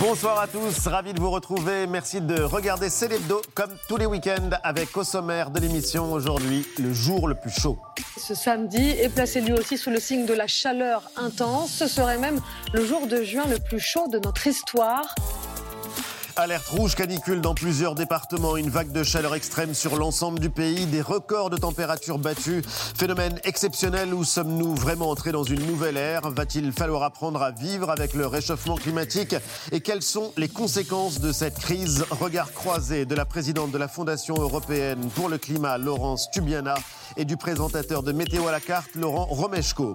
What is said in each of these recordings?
Bonsoir à tous, ravi de vous retrouver. Merci de regarder Célébdo comme tous les week-ends avec au sommaire de l'émission aujourd'hui le jour le plus chaud. Ce samedi est placé lui aussi sous le signe de la chaleur intense. Ce serait même le jour de juin le plus chaud de notre histoire. Alerte rouge canicule dans plusieurs départements, une vague de chaleur extrême sur l'ensemble du pays, des records de température battus. Phénomène exceptionnel, où sommes-nous vraiment entrés dans une nouvelle ère? Va-t-il falloir apprendre à vivre avec le réchauffement climatique? Et quelles sont les conséquences de cette crise? Regard croisé de la présidente de la Fondation européenne pour le climat, Laurence Tubiana, et du présentateur de Météo à la carte, Laurent Romeshko.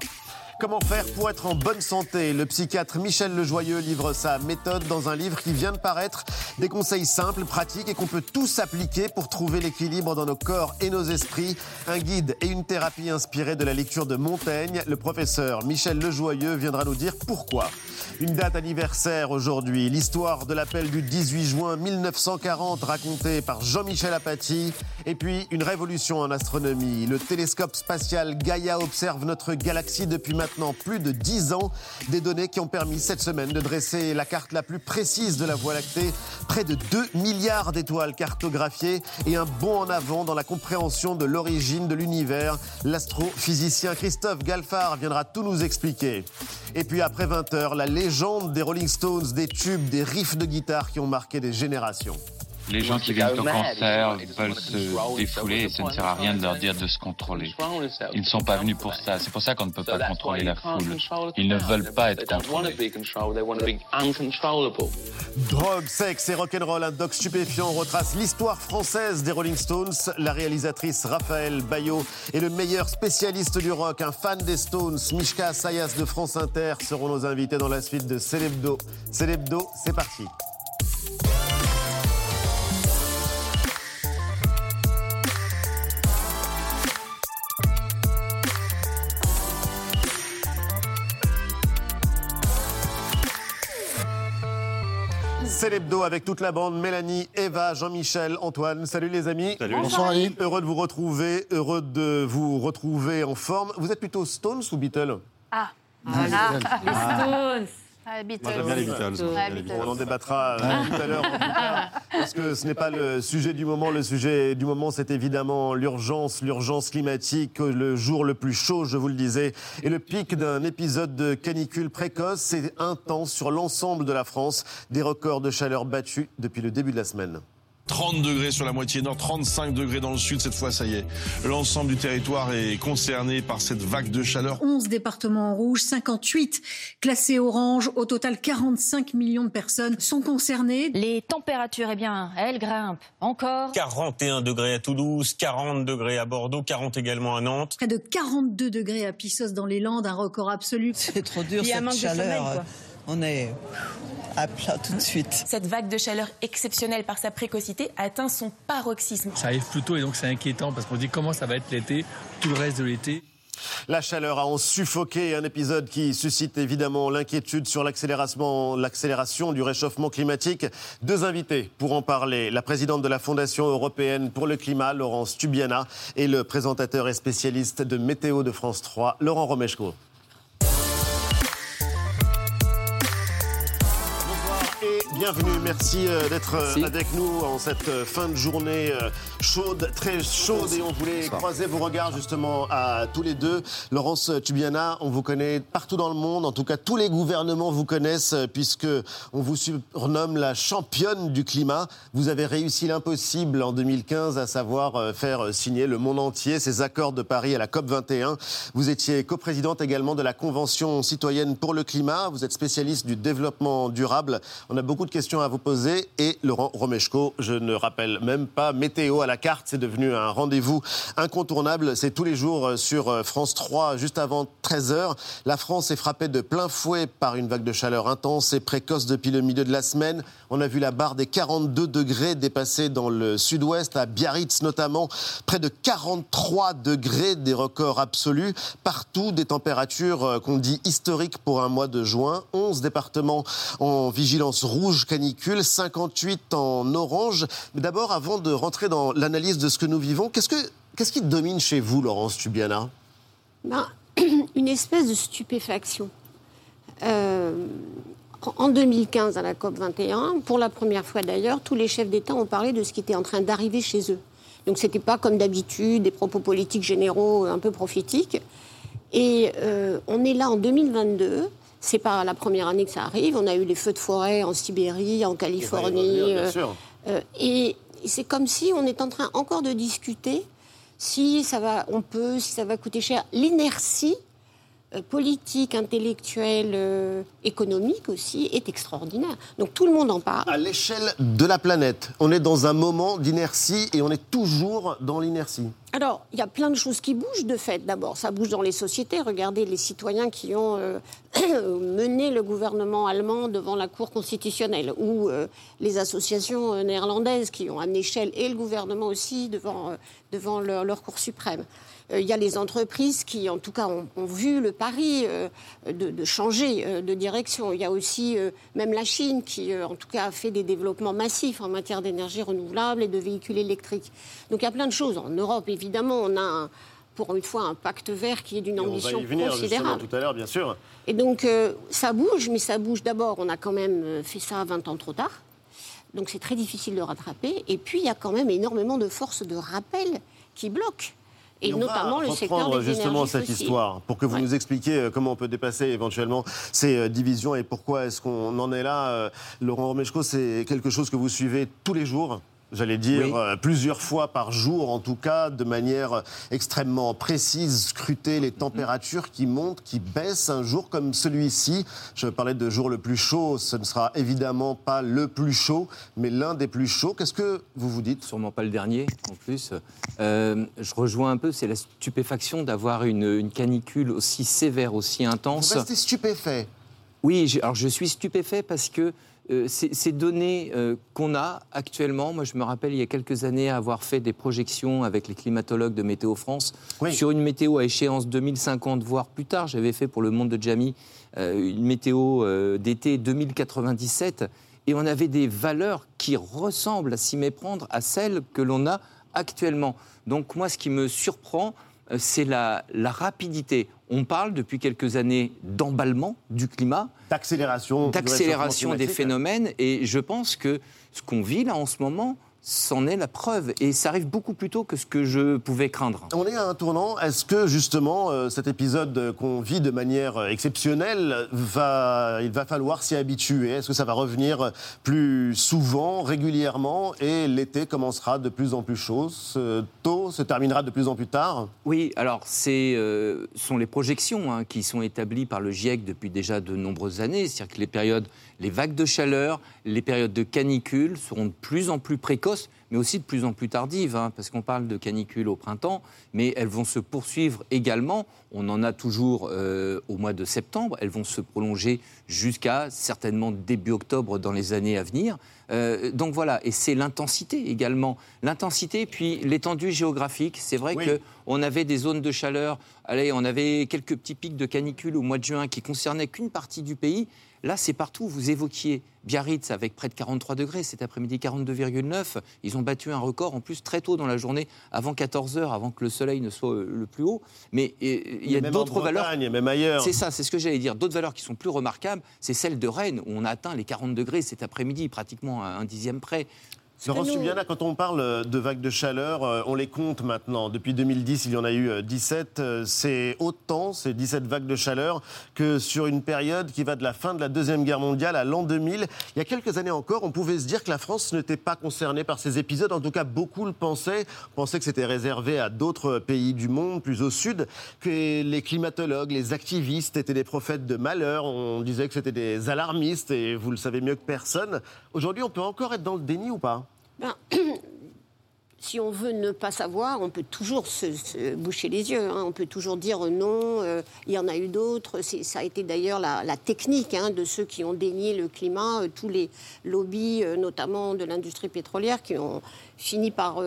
Comment faire pour être en bonne santé Le psychiatre Michel Lejoyeux livre sa méthode dans un livre qui vient de paraître. Des conseils simples, pratiques et qu'on peut tous appliquer pour trouver l'équilibre dans nos corps et nos esprits. Un guide et une thérapie inspirée de la lecture de Montaigne. Le professeur Michel Lejoyeux viendra nous dire pourquoi. Une date anniversaire aujourd'hui, l'histoire de l'appel du 18 juin 1940 racontée par Jean-Michel Apathy. Et puis une révolution en astronomie. Le télescope spatial Gaia observe notre galaxie depuis maintenant plus de 10 ans. Des données qui ont permis cette semaine de dresser la carte la plus précise de la Voie lactée. Près de 2 milliards d'étoiles cartographiées et un bond en avant dans la compréhension de l'origine de l'univers. L'astrophysicien Christophe Galfard viendra tout nous expliquer. Et puis après 20 heures, la légende des Rolling Stones, des tubes, des riffs de guitare qui ont marqué des générations. Les gens qui viennent au concert veulent se défouler et ça ne sert à rien de leur dire de se contrôler. Ils ne sont pas venus pour ça. C'est pour ça qu'on ne peut pas contrôler la foule. Ils ne veulent pas être contrôlés. Drogue, sexe et rock'n'roll, un doc stupéfiant retrace l'histoire française des Rolling Stones. La réalisatrice Raphaël Bayot et le meilleur spécialiste du rock, un fan des Stones, Mishka Sayas de France Inter, seront nos invités dans la suite de Célébdo. Célébdo, c'est parti. C'est l'hebdo avec toute la bande, Mélanie, Eva, Jean-Michel, Antoine. Salut les amis. Salut. Bonsoir Ali. Heureux de vous retrouver, heureux de vous retrouver en forme. Vous êtes plutôt Stones ou Beatles? Ah, voilà, les Stones. Ah, Moi j'aime bien les Beatles. Ouais, Les Beatles. On en débattra euh, tout à l'heure, parce que ce n'est pas le sujet du moment. Le sujet du moment, c'est évidemment l'urgence, l'urgence climatique, le jour le plus chaud, je vous le disais, et le pic d'un épisode de canicule précoce. C'est intense sur l'ensemble de la France, des records de chaleur battus depuis le début de la semaine. 30 degrés sur la moitié nord, 35 degrés dans le sud. Cette fois, ça y est, l'ensemble du territoire est concerné par cette vague de chaleur. 11 départements en rouge, 58 classés orange. Au total, 45 millions de personnes sont concernées. Les températures, eh bien, elles grimpent encore. 41 degrés à Toulouse, 40 degrés à Bordeaux, 40 également à Nantes. Près de 42 degrés à Pissos dans les Landes, un record absolu. C'est trop dur Il y a un cette chaleur. sommeil, quoi. On est à plat tout de suite. Cette vague de chaleur exceptionnelle par sa précocité atteint son paroxysme. Ça arrive plus tôt et donc c'est inquiétant parce qu'on dit comment ça va être l'été, tout le reste de l'été. La chaleur a en suffoqué un épisode qui suscite évidemment l'inquiétude sur l'accélération l'accélération du réchauffement climatique. Deux invités pour en parler. La présidente de la Fondation européenne pour le climat, Laurence Tubiana, et le présentateur et spécialiste de Météo de France 3, Laurent Romeshko. Bienvenue, merci euh, d'être euh, avec nous en cette euh, fin de journée chaude, très chaude. Et on voulait croiser vos regards justement à tous les deux. Laurence Tubiana, on vous connaît partout dans le monde, en tout cas tous les gouvernements vous connaissent puisque on vous surnomme la championne du climat. Vous avez réussi l'impossible en 2015, à savoir faire signer le monde entier ces accords de Paris à la COP 21. Vous étiez coprésidente également de la Convention citoyenne pour le climat. Vous êtes spécialiste du développement durable. On a beaucoup de questions à vous poser. Et Laurent Romeshko, je ne rappelle même pas, météo à la carte, c'est devenu un rendez-vous incontournable. C'est tous les jours euh, sur euh, France 3, juste avant 13h. La France est frappée de plein fouet par une vague de chaleur intense et précoce depuis le milieu de la semaine. On a vu la barre des 42 degrés dépasser dans le sud-ouest, à Biarritz notamment. Près de 43 degrés des records absolus. Partout, des températures euh, qu'on dit historiques pour un mois de juin. 11 départements en vigilance rouge canicule, 58 en orange. Mais d'abord, avant de rentrer dans l'analyse de ce que nous vivons, qu'est-ce, que, qui domine chez vous, Laurence Tubiana? Ben, une espèce de stupéfaction. Euh, en 2015 à la COP 21, pour la première fois d'ailleurs, tous les chefs d'État ont parlé de ce qui était en train d'arriver chez eux. Donc ce n'était pas comme d'habitude des propos politiques généraux un peu prophétiques. Et euh, on est là en 2022. C'est pas la première année que ça arrive. On a eu les feux de forêt en Sibérie, en Californie. Euh, euh, et c'est comme si on est en train encore de discuter si ça va, on peut, si ça va coûter cher. L'inertie euh, politique, intellectuelle, euh, économique aussi, est extraordinaire. Donc tout le monde en parle. À l'échelle de la planète, on est dans un moment d'inertie et on est toujours dans l'inertie. Alors, il y a plein de choses qui bougent de fait. D'abord, ça bouge dans les sociétés. Regardez les citoyens qui ont euh, mené le gouvernement allemand devant la Cour constitutionnelle, ou les associations néerlandaises qui ont amené Shell et le gouvernement aussi devant, devant leur, leur Cour suprême. Euh, il y a les entreprises qui, en tout cas, ont, vu le pari euh, de, changer euh, de direction. Il y a aussi même la Chine qui, en tout cas, a fait des développements massifs en matière d'énergie renouvelable et de véhicules électriques. Donc il y a plein de choses. En Europe, évidemment, on a pour une fois un pacte vert qui est d'une ambition on va y venir, considérable. tout à l'heure, bien sûr. Et donc ça bouge, mais ça bouge d'abord. On a quand même fait ça 20 ans trop tard. Donc c'est très difficile de rattraper. Et puis il y a quand même énormément de forces de rappel qui bloquent et, notamment le secteur des justement cette histoire pour que vous nous expliquiez euh, comment on peut dépasser éventuellement ces euh, divisions et pourquoi est-ce qu'on en est là. Euh, Laurent Romeshko, c'est quelque chose que vous suivez tous les jours j'allais dire, euh, plusieurs fois par jour, en tout cas, de manière extrêmement précise, scruter les températures qui montent, qui baissent un jour comme celui-ci. Je parlais de jour le plus chaud, ce ne sera évidemment pas le plus chaud, mais l'un des plus chauds. Qu'est-ce que vous vous dites? Sûrement pas le dernier, en plus. Euh, je rejoins un peu, c'est la stupéfaction d'avoir une, une, canicule aussi sévère, aussi intense. Vous restez stupéfait Oui, alors je suis stupéfait parce que euh, ces, données euh, qu'on a actuellement, moi je me rappelle il y a quelques années avoir fait des projections avec les climatologues de Météo France sur une météo à échéance 2050, voire plus tard. J'avais fait pour le monde de Jamie euh, une météo d'été 2097 et on avait des valeurs qui ressemblent à s'y méprendre à celles que l'on a actuellement. Donc moi ce qui me surprend, c'est la, la rapidité. On parle depuis quelques années d'emballement du climat. D'accélération. D'accélération des phénomènes. Et je pense que ce qu'on vit là en ce moment, c'en est la preuve. Et ça arrive beaucoup plus tôt que ce que je pouvais craindre. On est à un tournant. Est-ce que justement euh, cet épisode qu'on vit de manière euh, exceptionnelle, va, il va falloir s'y habituer? Est-ce que ça va revenir plus souvent, régulièrement? Et l'été commencera de plus en plus chaud Tôt se terminera de plus en plus tard? Oui, alors ce euh, sont les projections hein, qui sont établies par le GIEC depuis déjà de nombreuses années. C'est-à-dire que les périodes les vagues de chaleur, les périodes de canicule seront de plus en plus précoces, mais aussi de plus en plus tardives, hein, parce qu'on parle de canicule au printemps, mais elles vont se poursuivre également. On en a toujours euh, au mois de septembre, elles vont se prolonger jusqu'à certainement début octobre dans les années à venir. Euh, donc voilà, et c'est l'intensité également. L'intensité, puis l'étendue géographique. C'est vrai qu'on avait des zones de chaleur, allez, on avait quelques petits pics de canicule au mois de juin qui concernaient qu'une partie du pays. Là, c'est partout. Vous évoquiez Biarritz avec près de 43 degrés, cet après-midi 42,9. Ils ont battu un record en plus très tôt dans la journée, avant 14 heures, avant que le soleil ne soit euh, le plus haut. Mais il y a d'autres valeurs. même ailleurs. C'est ça, c'est ce que j'allais dire. D'autres valeurs qui sont plus remarquables, c'est celle de Rennes, où on a atteint les 40 degrés cet après-midi, pratiquement à un dixième près. Laurent Subiana, quand on parle euh, de vagues de chaleur, euh, on les compte maintenant. Depuis 2010, il y en a eu 17. Euh, c'est autant, ces 17 vagues de chaleur, que sur une période qui va de la fin de la Deuxième Guerre mondiale à l'an 2000. Il y a quelques années encore, on pouvait se dire que la France n'était pas concernée par ces épisodes. En tout cas, beaucoup le pensaient. On pensait que c'était réservé à d'autres pays du monde, plus au sud, que les climatologues, les activistes étaient des prophètes de malheur. On disait que c'était des alarmistes, et vous le savez mieux que personne. Aujourd'hui, on peut encore être dans le déni ou pas? Ben, si on veut ne pas savoir, on peut toujours se, boucher les yeux. Hein. On peut toujours dire non, euh, il y en a eu d'autres. Ça a été d'ailleurs la, technique hein, de ceux qui ont dénié le climat, euh, tous les lobbies, euh, notamment de l'industrie pétrolière, qui ont fini par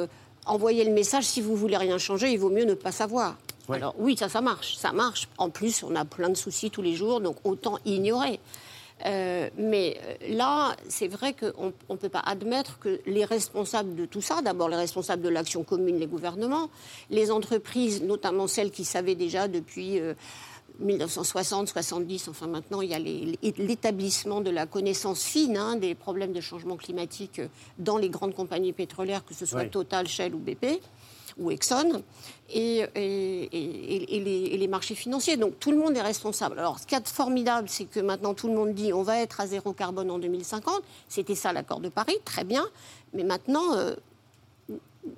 envoyer le message si vous voulez rien changer, il vaut mieux ne pas savoir. Alors oui, ça, ça marche, ça marche. En plus, on a plein de soucis tous les jours, donc autant ignorer. Euh, mais euh, là, c'est vrai qu'on ne peut pas admettre que les responsables de tout ça, d'abord les responsables de l'action commune, les gouvernements, les entreprises, notamment celles qui savaient déjà depuis... Euh, 1960, 70, enfin maintenant il y a l'établissement de la connaissance fine hein, des problèmes de changement climatique dans les grandes compagnies pétrolières, que ce soit Total, Shell ou BP ou Exxon, et, les, marchés financiers. Donc tout le monde est responsable. Alors ce qui est formidable, c'est que maintenant tout le monde dit on va être à zéro carbone en 2050. C'était ça l'accord de Paris, très bien. Mais maintenant, euh,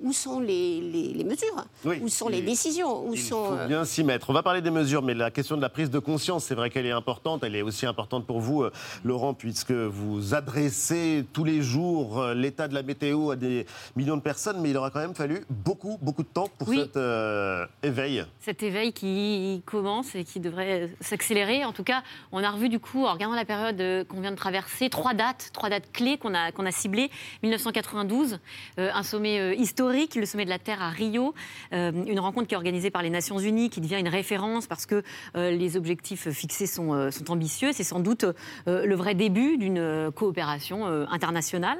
où sont les, mesures? Où sont les décisions? Où Il sont, faut euh, bien s'y mettre. On va parler des mesures, mais la question de la prise de conscience, c'est vrai qu'elle est importante. Elle est aussi importante pour vous, euh, Laurent, puisque vous adressez tous les jours euh, l'état de la météo à des millions de personnes, mais il aura quand même fallu beaucoup, beaucoup de temps pour cet éveil. Cet éveil qui commence et qui devrait s'accélérer. En tout cas, on a revu du coup, en regardant la période qu'on vient de traverser, trois dates, trois dates clés qu'on a, qu'on a ciblées. 1992, un sommet historique le sommet de la Terre à Rio, euh, une rencontre qui est organisée par les Nations Unies, qui devient une référence parce que euh, les objectifs fixés sont, euh, sont ambitieux. C'est sans doute le vrai début d'une coopération internationale.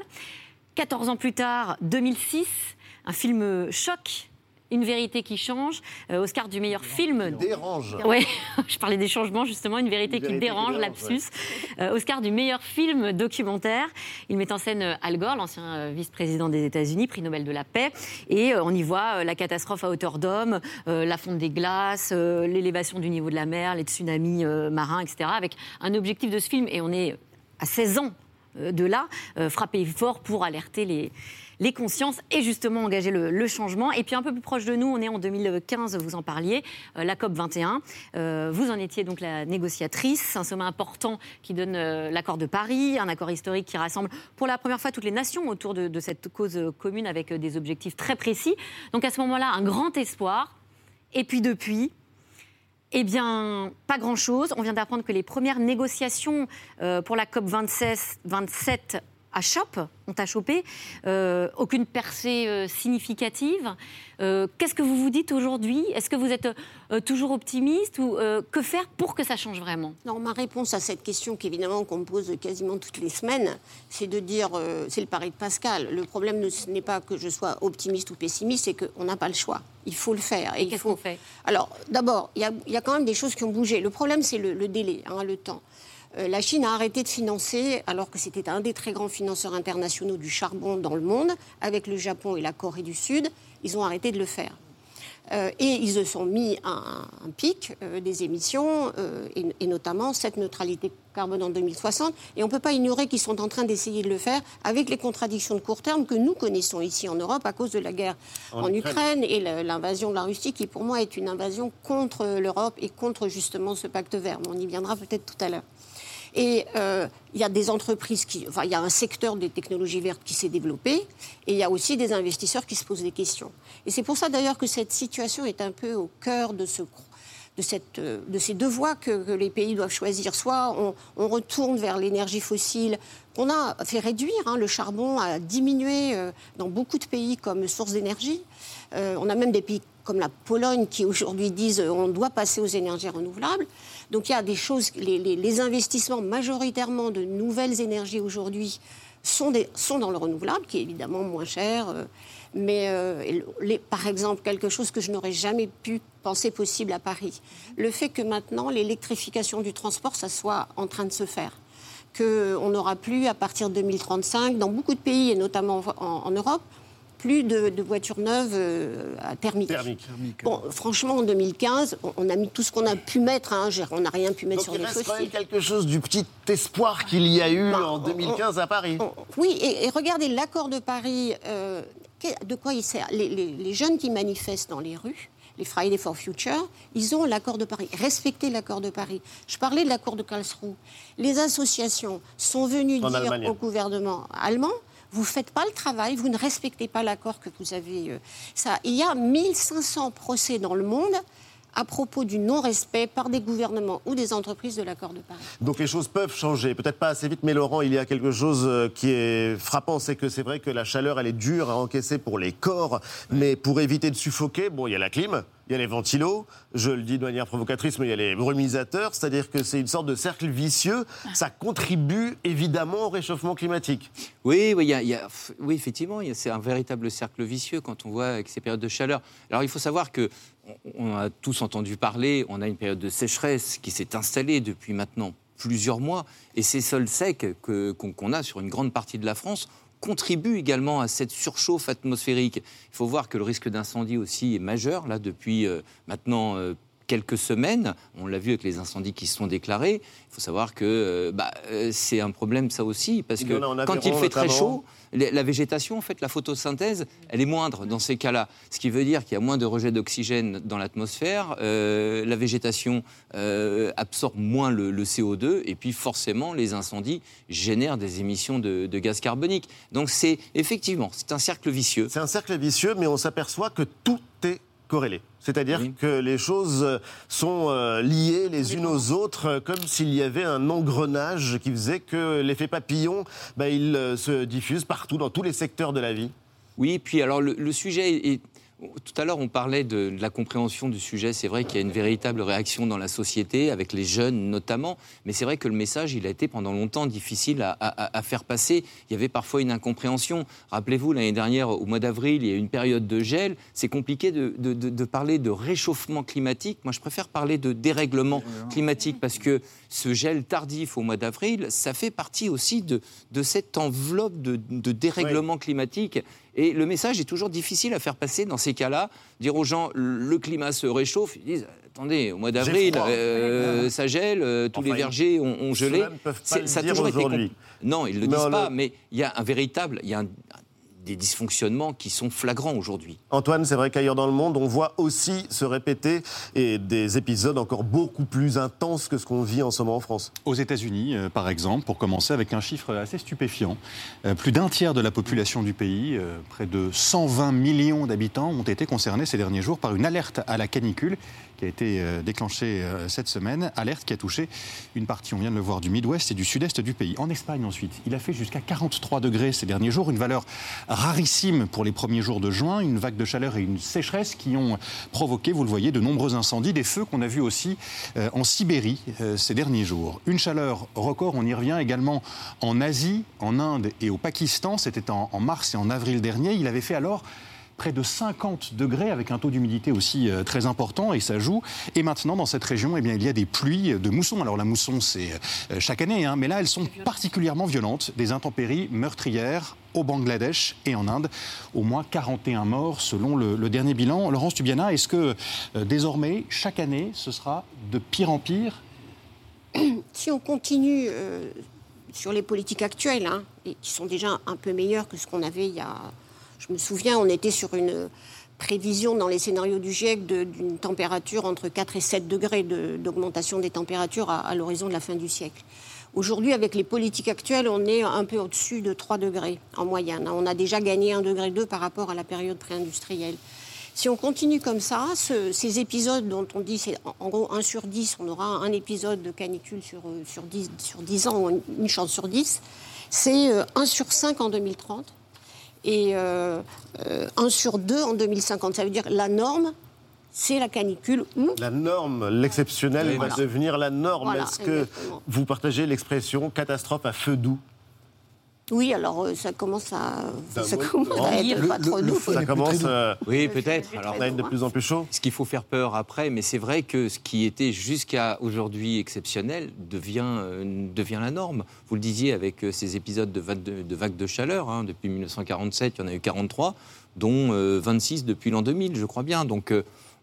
14 ans plus tard, 2006, un film choc une vérité qui change, euh, Oscar du meilleur film. Dérange. Oui, je parlais des changements justement, une vérité, qui dérange, lapsus. Euh, Oscar du meilleur film documentaire. Il met en scène euh, Al Gore, l'ancien vice-président des États-Unis, prix Nobel de la paix, et on y voit la catastrophe à hauteur d'homme, la fonte des glaces, l'élévation du niveau de la mer, les tsunamis marins, etc. Avec un objectif de ce film, et on est à 16 ans de là, frapper fort pour alerter les les consciences et justement engager le, changement. Et puis un peu plus proche de nous, on est en 2015, vous en parliez, euh, la COP 21. Euh, vous en étiez donc la négociatrice, un sommet important qui donne euh, l'accord de Paris, un accord historique qui rassemble pour la première fois toutes les nations autour de, de cette cause commune avec des objectifs très précis. Donc à ce moment-là, un grand espoir. Et puis depuis, eh bien, pas grand-chose. On vient d'apprendre que les premières négociations pour la COP 27, 27 à chope, on t'a chopé, euh, aucune percée euh, significative. Euh, qu'est-ce que vous vous dites aujourd'hui? Est-ce que vous êtes toujours optimiste ou que faire pour que ça change vraiment? Non, ma réponse à cette question, qu'évidemment qu'on me pose quasiment toutes les semaines, c'est de dire, c'est le pari de Pascal. Le problème ce n'est pas que je sois optimiste ou pessimiste, c'est qu'on n'a pas le choix. Il faut le faire. Et, qu'est-ce qu'on fait? Alors, d'abord, il y, a quand même des choses qui ont bougé. Le problème, c'est le, délai, hein, le temps. Euh, la Chine a arrêté de financer, alors que c'était un des très grands financeurs internationaux du charbon dans le monde, avec le Japon et la Corée du Sud, ils ont arrêté de le faire. Euh, et ils se sont mis un, un pic euh, des émissions, et, notamment cette neutralité carbone en 2060. Et on ne peut pas ignorer qu'ils sont en train d'essayer de le faire avec les contradictions de court terme que nous connaissons ici en Europe à cause de la guerre en, Ukraine et l'invasion de la Russie, qui pour moi est une invasion contre l'Europe et contre justement ce pacte vert. on y viendra peut-être tout à l'heure. Et euh, il y a des entreprises qui. Enfin, il y a un secteur des technologies vertes qui s'est développé et il y a aussi des investisseurs qui se posent des questions. Et c'est pour ça d'ailleurs que cette situation est un peu au cœur de de, ces deux voies que, les pays doivent choisir. Soit on, retourne vers l'énergie fossile, qu'on a fait réduire, hein, le charbon a diminué euh, dans beaucoup de pays comme source d'énergie. Euh, on a même des pays comme la Pologne qui aujourd'hui disent on doit passer aux énergies renouvelables. Donc il y a des choses, les, investissements majoritairement de nouvelles énergies aujourd'hui sont, dans le renouvelable, qui est évidemment moins cher. Euh, mais euh, par exemple, quelque chose que je n'aurais jamais pu penser possible à Paris, le fait que maintenant l'électrification du transport, ça soit en train de se faire qu'on n'aura plus à partir de 2035, dans beaucoup de pays, et notamment en Europe, plus de, voitures neuves euh, à thermique. Bon, franchement, en 2015, on, a mis tout ce qu'on a pu mettre. Hein, on n'a rien pu mettre sur les fossiles. quand même quelque chose du petit espoir qu'il y a eu bah, en 2015 à Paris. oui, et, regardez l'accord de Paris. Euh, de quoi il sert? Les, jeunes qui manifestent dans les rues, les Friday for Future, ils ont l'accord de Paris, respectez l'accord de Paris. Je parlais de l'accord de Karlsruhe. Les associations sont venues dire au gouvernement allemand vous ne faites pas le travail, vous ne respectez pas l'accord que vous avez. Euh, ça. Il y a 1500 procès dans le monde à propos du non-respect par des gouvernements ou des entreprises de l'accord de Paris. Donc les choses peuvent changer, peut-être pas assez vite, mais Laurent, il y a quelque chose euh, qui est frappant, c'est que c'est vrai que la chaleur, elle est dure à encaisser pour les corps, mais pour éviter de suffoquer, bon, il y a la clim, il y a les ventilos, je le dis de manière provocatrice, mais il y a les brumisateurs, c'est-à-dire que c'est une sorte de cercle vicieux. Ça contribue évidemment au réchauffement climatique. Oui, oui, il y a, oui effectivement, c'est un véritable cercle vicieux quand on voit avec ces périodes de chaleur. Alors il faut savoir que on a tous entendu parler, on a une période de sécheresse qui s'est installée depuis maintenant plusieurs mois, et ces sols secs qu'on a sur une grande partie de la France contribuent également à cette surchauffe atmosphérique. Il faut voir que le risque d'incendie aussi est majeur, là, depuis euh, maintenant euh, quelques semaines. On l'a vu avec les incendies qui se sont déclarés. Il faut savoir que euh, bah, c'est un problème, ça aussi, parce que quand il fait très chaud, la végétation, en fait, la photosynthèse, elle est moindre dans ces cas-là. Ce qui veut dire qu'il y a moins de rejet d'oxygène dans l'atmosphère, euh, la végétation euh, absorbe moins le, CO2, et puis forcément, les incendies génèrent des émissions de, de gaz carbonique. Donc c'est effectivement, c'est un cercle vicieux. C'est un cercle vicieux, mais on s'aperçoit que tout est C'est-à-dire que les choses sont euh, liées les unes aux autres, euh, comme s'il y avait un engrenage qui faisait que l'effet papillon, bah, il euh, se diffuse partout, dans tous les secteurs de la vie. Oui, puis alors le, sujet est, tout à l'heure, on parlait de, la compréhension du sujet. C'est vrai qu'il y a une véritable réaction dans la société, avec les jeunes notamment. Mais c'est vrai que le message, il a été pendant longtemps difficile à, faire passer. Il y avait parfois une incompréhension. Rappelez-vous, l'année dernière, au mois d'avril, il y a eu une période de gel. C'est compliqué de, parler de réchauffement climatique. Moi, je préfère parler de dérèglement climatique parce que ce gel tardif au mois d'avril, ça fait partie aussi de, cette enveloppe de, dérèglement climatique et le message est toujours difficile à faire passer dans ces cas-là. Dire aux gens, le climat se réchauffe, ils disent, attendez, au mois d'avril, euh, ça gèle, euh, tous les vergers ont, gelé. Ça a toujours été. Non, ils ne le disent pas, mais il y a un véritable, il y a un, des dysfonctionnements qui sont flagrants aujourd'hui. Antoine, c'est vrai qu'ailleurs dans le monde, on voit aussi se répéter et des épisodes encore beaucoup plus intenses que ce qu'on vit en ce moment en France. Aux États-Unis, euh, par exemple, pour commencer avec un chiffre assez stupéfiant, euh, plus d'un tiers de la population du pays, euh, près de 120 millions d'habitants, ont été concernés ces derniers jours par une alerte à la canicule qui a été euh, déclenchée euh, cette semaine, alerte qui a touché une partie, on vient de le voir, du Midwest et du Sud-Est du pays. En Espagne ensuite, il a fait jusqu'à 43 degrés ces derniers jours, une valeur rarissime pour les premiers jours de juin, une vague de chaleur et une sécheresse qui ont provoqué, vous le voyez, de nombreux incendies, des feux qu'on a vus aussi euh, en Sibérie ces derniers jours. Une chaleur record, on y revient également en Asie, en Inde et au Pakistan, c'était en, en mars et en avril dernier. Il avait fait alors près de 50 degrés avec un taux d'humidité aussi euh, très important et ça joue. Et maintenant, dans cette région, eh bien, il y a des pluies de mousson. Alors la mousson, c'est euh, chaque année, hein, mais là, elles sont particulièrement violentes. Des intempéries meurtrières au Bangladesh et en Inde. Au moins 41 morts selon le, dernier bilan. Laurence Tubiana, est-ce que euh, désormais, chaque année, ce sera de pire en pire? Si on continue sur les politiques actuelles, hein, qui sont déjà un peu meilleures que ce qu'on avait il y a je me souviens, on était sur une prévision dans les scénarios du GIEC d'une température entre 4 et 7 degrés d'augmentation des températures à, l'horizon de la fin du siècle. Aujourd'hui, avec les politiques actuelles, on est un peu au-dessus de 3 degrés en moyenne. On a déjà gagné 1 degré 2 par rapport à la période pré-industrielle. Si on continue comme ça, ces épisodes dont on dit c'est en gros 1 sur 10, on aura un épisode de canicule sur, sur, 10, sur 10 ans, une chance sur 10, c'est 1 euh, sur 5 en 2030 et euh, 1 euh, sur 2 en 2050. Ça veut dire la norme, c'est la canicule ou... La norme, l'exceptionnel va devenir la norme. Est-ce que vous partagez l'expression catastrophe à feu doux oui, alors euh, ça commence à, ça commence à être pas trop doux. Ça commence, euh, oui, peut-être. Alors, ça va être de plus en plus chaud. Ce qu'il faut faire peur après, mais c'est vrai que ce qui était jusqu'à aujourd'hui exceptionnel devient, euh, devient la norme. Vous le disiez avec ces épisodes de vagues de, vague de chaleur. Hein, depuis 1947, il y en a eu 43, dont 26 depuis l'an 2000, je crois bien. Donc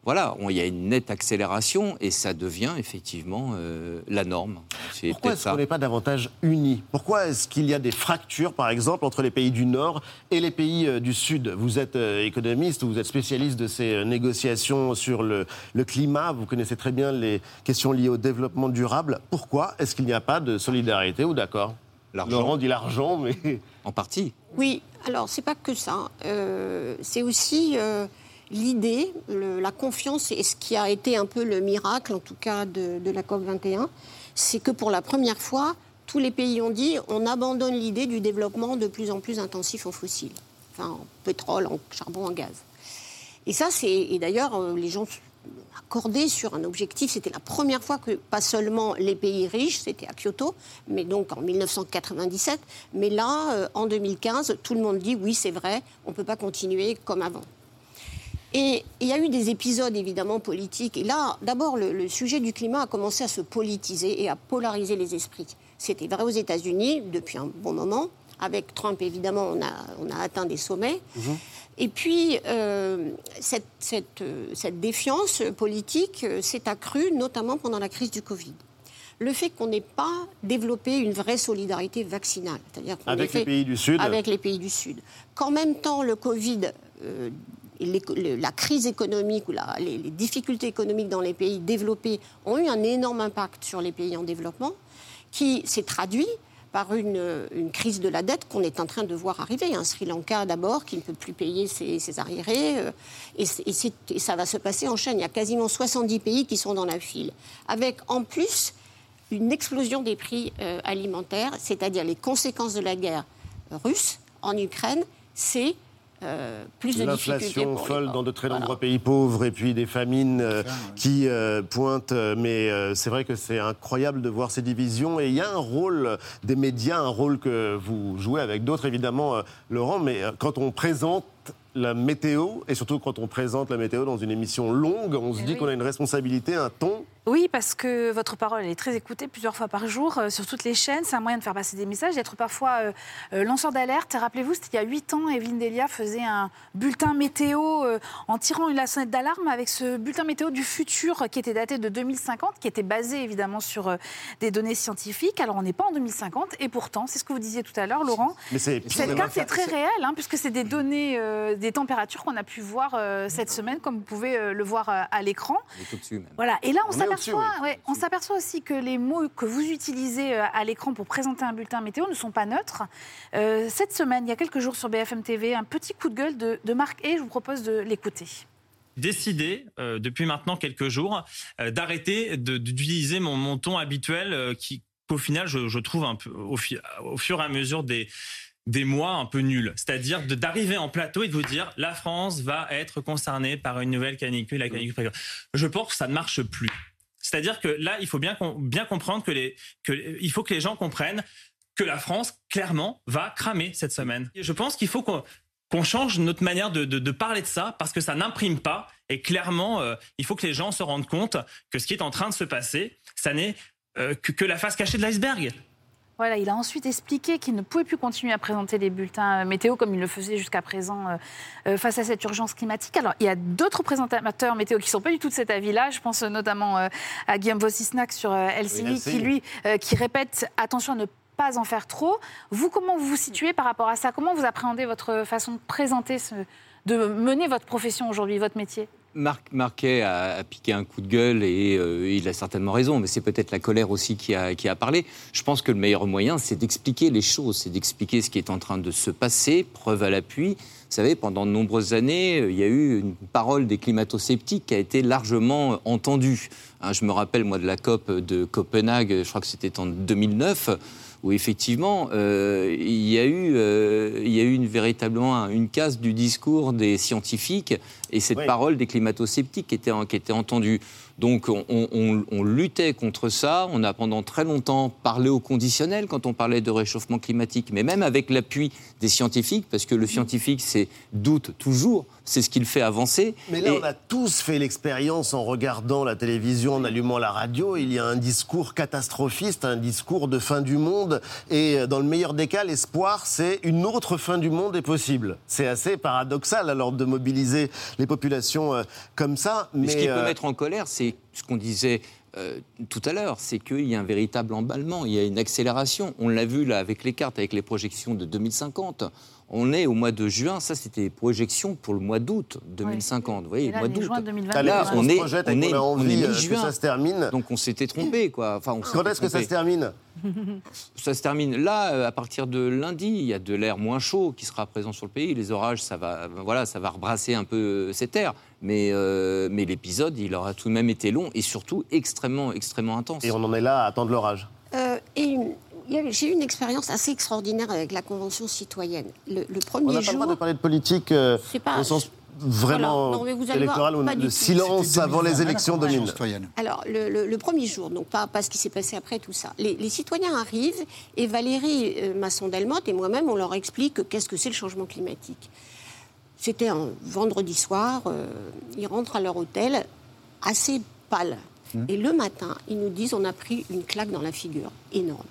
voilà, il y a une nette accélération et ça devient effectivement euh, la norme. Pourquoi est-ce qu'on n'est pas davantage unis? Pourquoi est-ce qu'il y a des fractures, par exemple, entre les pays du Nord et les pays euh, du Sud? Vous êtes euh, économiste, vous êtes spécialiste de ces négociations sur le, climat, vous connaissez très bien les questions liées au développement durable. Pourquoi est-ce qu'il n'y a pas de solidarité ou d'accord? Laurent dit l'argent, mais... En partie. Oui, alors c'est pas que ça. c'est aussi l'idée, la confiance, et ce qui a été un peu le miracle, en tout cas, de, la COP 21, c'est que pour la première fois, tous les pays ont dit on abandonne l'idée du développement de plus en plus intensif en fossiles, enfin en pétrole, en charbon, en gaz. Et ça, c'est. Et d'ailleurs, euh, les gens accordé sur un objectif. C'était la première fois que pas seulement les pays riches, c'était à Kyoto, mais donc en 1997, mais là, euh, en 2015, tout le monde dit oui, c'est vrai, on ne peut pas continuer comme avant. Et il y a eu des épisodes évidemment politiques. Et là, d'abord, le, sujet du climat a commencé à se politiser et à polariser les esprits. C'était vrai aux États-Unis depuis un bon moment. Avec Trump, évidemment, on a, on a atteint des sommets. Mhm. Et puis, euh, cette, cette, cette, défiance politique euh, s'est accrue, notamment pendant la crise du Covid. Le fait qu'on n'ait pas développé une vraie solidarité vaccinale, c'est-à-dire avec les pays du Sud, avec les pays du Sud, qu'en même temps le Covid euh, la crise économique ou les, difficultés économiques dans les pays développés ont eu un énorme impact sur les pays en développement, qui s'est traduit par une, crise de la dette qu'on est en train de voir arriver. Un Sri Lanka d'abord qui ne peut plus payer ses, arriérés, euh, et, ça va se passer en chaîne. Il y a quasiment 70 pays qui sont dans la file, avec en plus une explosion des prix euh, alimentaires, c'est-à-dire les conséquences de la guerre russe en Ukraine, c'est euh, plus de L'inflation folle dans de très nombreux pays pauvres et puis des famines euh, qui euh, pointent. Mais c'est vrai que c'est incroyable de voir ces divisions. Et il y a un rôle des médias, un rôle que vous jouez avec d'autres évidemment, Laurent. Mais quand on présente la météo, et surtout quand on présente la météo dans une émission longue, on se eh dit qu'on a une responsabilité, un ton oui, parce que votre parole est très écoutée plusieurs fois par jour euh, sur toutes les chaînes. C'est un moyen de faire passer des messages, d'être parfois euh, euh, lanceur d'alerte. Rappelez-vous, c'était il y a huit ans, Evelyne Delia faisait un bulletin météo en tirant une la sonnette d'alarme avec ce bulletin météo du futur qui était daté de 2050, qui était basé évidemment sur des données scientifiques. Alors on n'est pas en 2050 et pourtant, c'est ce que vous disiez tout à l'heure, Laurent. Mais cette carte est très réelle, hein, puisque c'est des données, des températures qu'on a pu voir cette semaine, comme vous pouvez le voir à l'écran. Voilà. Et là, on, s'aperçoit on s'aperçoit aussi que les mots que vous utilisez euh, à l'écran pour présenter un bulletin météo ne sont pas neutres. Euh, cette semaine, il y a quelques jours sur BFM TV, un petit coup de gueule de, Marc et je vous propose de l'écouter décidé euh, depuis maintenant quelques jours d'arrêter d'utiliser mon, mon, ton habituel qui qu'au final je, trouve un peu au, au, fur et à mesure des des mois un peu nuls, c'est-à-dire d'arriver en plateau et de vous dire la France va être concernée par une nouvelle canicule, la canicule. Je pense que ça ne marche plus. C'est-à-dire que là, il faut bien, comprendre que les, que, il faut que les gens comprennent que la France, clairement, va cramer cette semaine. je pense qu'il faut qu'on change notre manière de, parler de ça parce que ça n'imprime pas. Et clairement, euh, il faut que les gens se rendent compte que ce qui est en train de se passer, ça n'est euh, que, la face cachée de l'iceberg. Voilà, il a ensuite expliqué qu'il ne pouvait plus continuer à présenter les bulletins euh, météo comme il le faisait jusqu'à présent euh, euh, face à cette urgence climatique. Alors, il y a d'autres présentateurs météo qui ne sont pas du tout de cet avis-là. Je pense notamment à Guillaume Vossisnac sur LCI, qui lui, qui répète attention à ne pas en faire trop. Vous, comment vous vous situez par rapport à ça? Comment vous appréhendez votre façon de présenter, de mener votre profession aujourd'hui, votre métier? Marc Marquet a, piqué un coup de gueule et euh, il a certainement raison, mais c'est peut-être la colère aussi qui a, parlé. Je pense que le meilleur moyen, c'est d'expliquer les choses, c'est d'expliquer ce qui est en train de se passer, preuve à l'appui. Vous savez, pendant de nombreuses années, euh, il y a eu une parole des climato-sceptiques qui a été largement entendue. Hein, je me rappelle, moi, de la COP de Copenhague, je crois que c'était en 2009 où effectivement euh, il, y a eu, euh, il y a eu une, véritablement une casse du discours des scientifiques et cette parole des climato-sceptiques qui était, qui était entendue. Donc on, luttait contre ça. On a pendant très longtemps parlé au conditionnel quand on parlait de réchauffement climatique, mais même avec l'appui des scientifiques, parce que le scientifique, c'est doute toujours, c'est ce qu'il fait avancer. Mais là, on a tous fait l'expérience en regardant la télévision, en allumant la radio. Il y a un discours catastrophiste, un discours de fin du monde. Et dans le meilleur des cas, l'espoir, c'est une autre fin du monde est possible. C'est assez paradoxal alors de mobiliser les populations euh, comme ça. Mais, ce qui peut euh, mettre en colère, c'est ce qu'on disait euh, tout à l'heure, c'est qu'il y a un véritable emballement, il y a une accélération. On l'a vu là avec les cartes, avec les projections de 2050. On est au mois de juin, ça c'était des projections pour le mois d'août 2050. Vous voyez, le mois d'août. Là, on, est, on, est, on est mi-juin. ça se termine. Donc on s'était trompé, quoi. Enfin, Quand est-ce que ça se termine? Ça se termine là, euh, à partir de lundi. Il y a de l'air moins chaud qui sera présent sur le pays. Les orages, ça va, voilà, ça va rebrasser un peu euh, cet air. Mais, euh, mais l'épisode, il aura tout de même été long et surtout extrêmement, extrêmement intense. Et on en est là à attendre l'orage? et j'ai eu une expérience assez extraordinaire avec la Convention citoyenne. Le, premier on n'a pas le droit de parler de politique au sens vraiment électoral le silence avant les élections domine Alors, le, premier jour, donc pas, pas ce qui s'est passé après tout ça. Les, citoyens arrivent et Valérie euh, Masson-Delmotte et moi-même, on leur explique qu'est-ce que c'est le changement climatique. C'était un vendredi soir, euh, ils rentrent à leur hôtel assez pâles. Mmh. Et le matin, ils nous disent on a pris une claque dans la figure, énorme.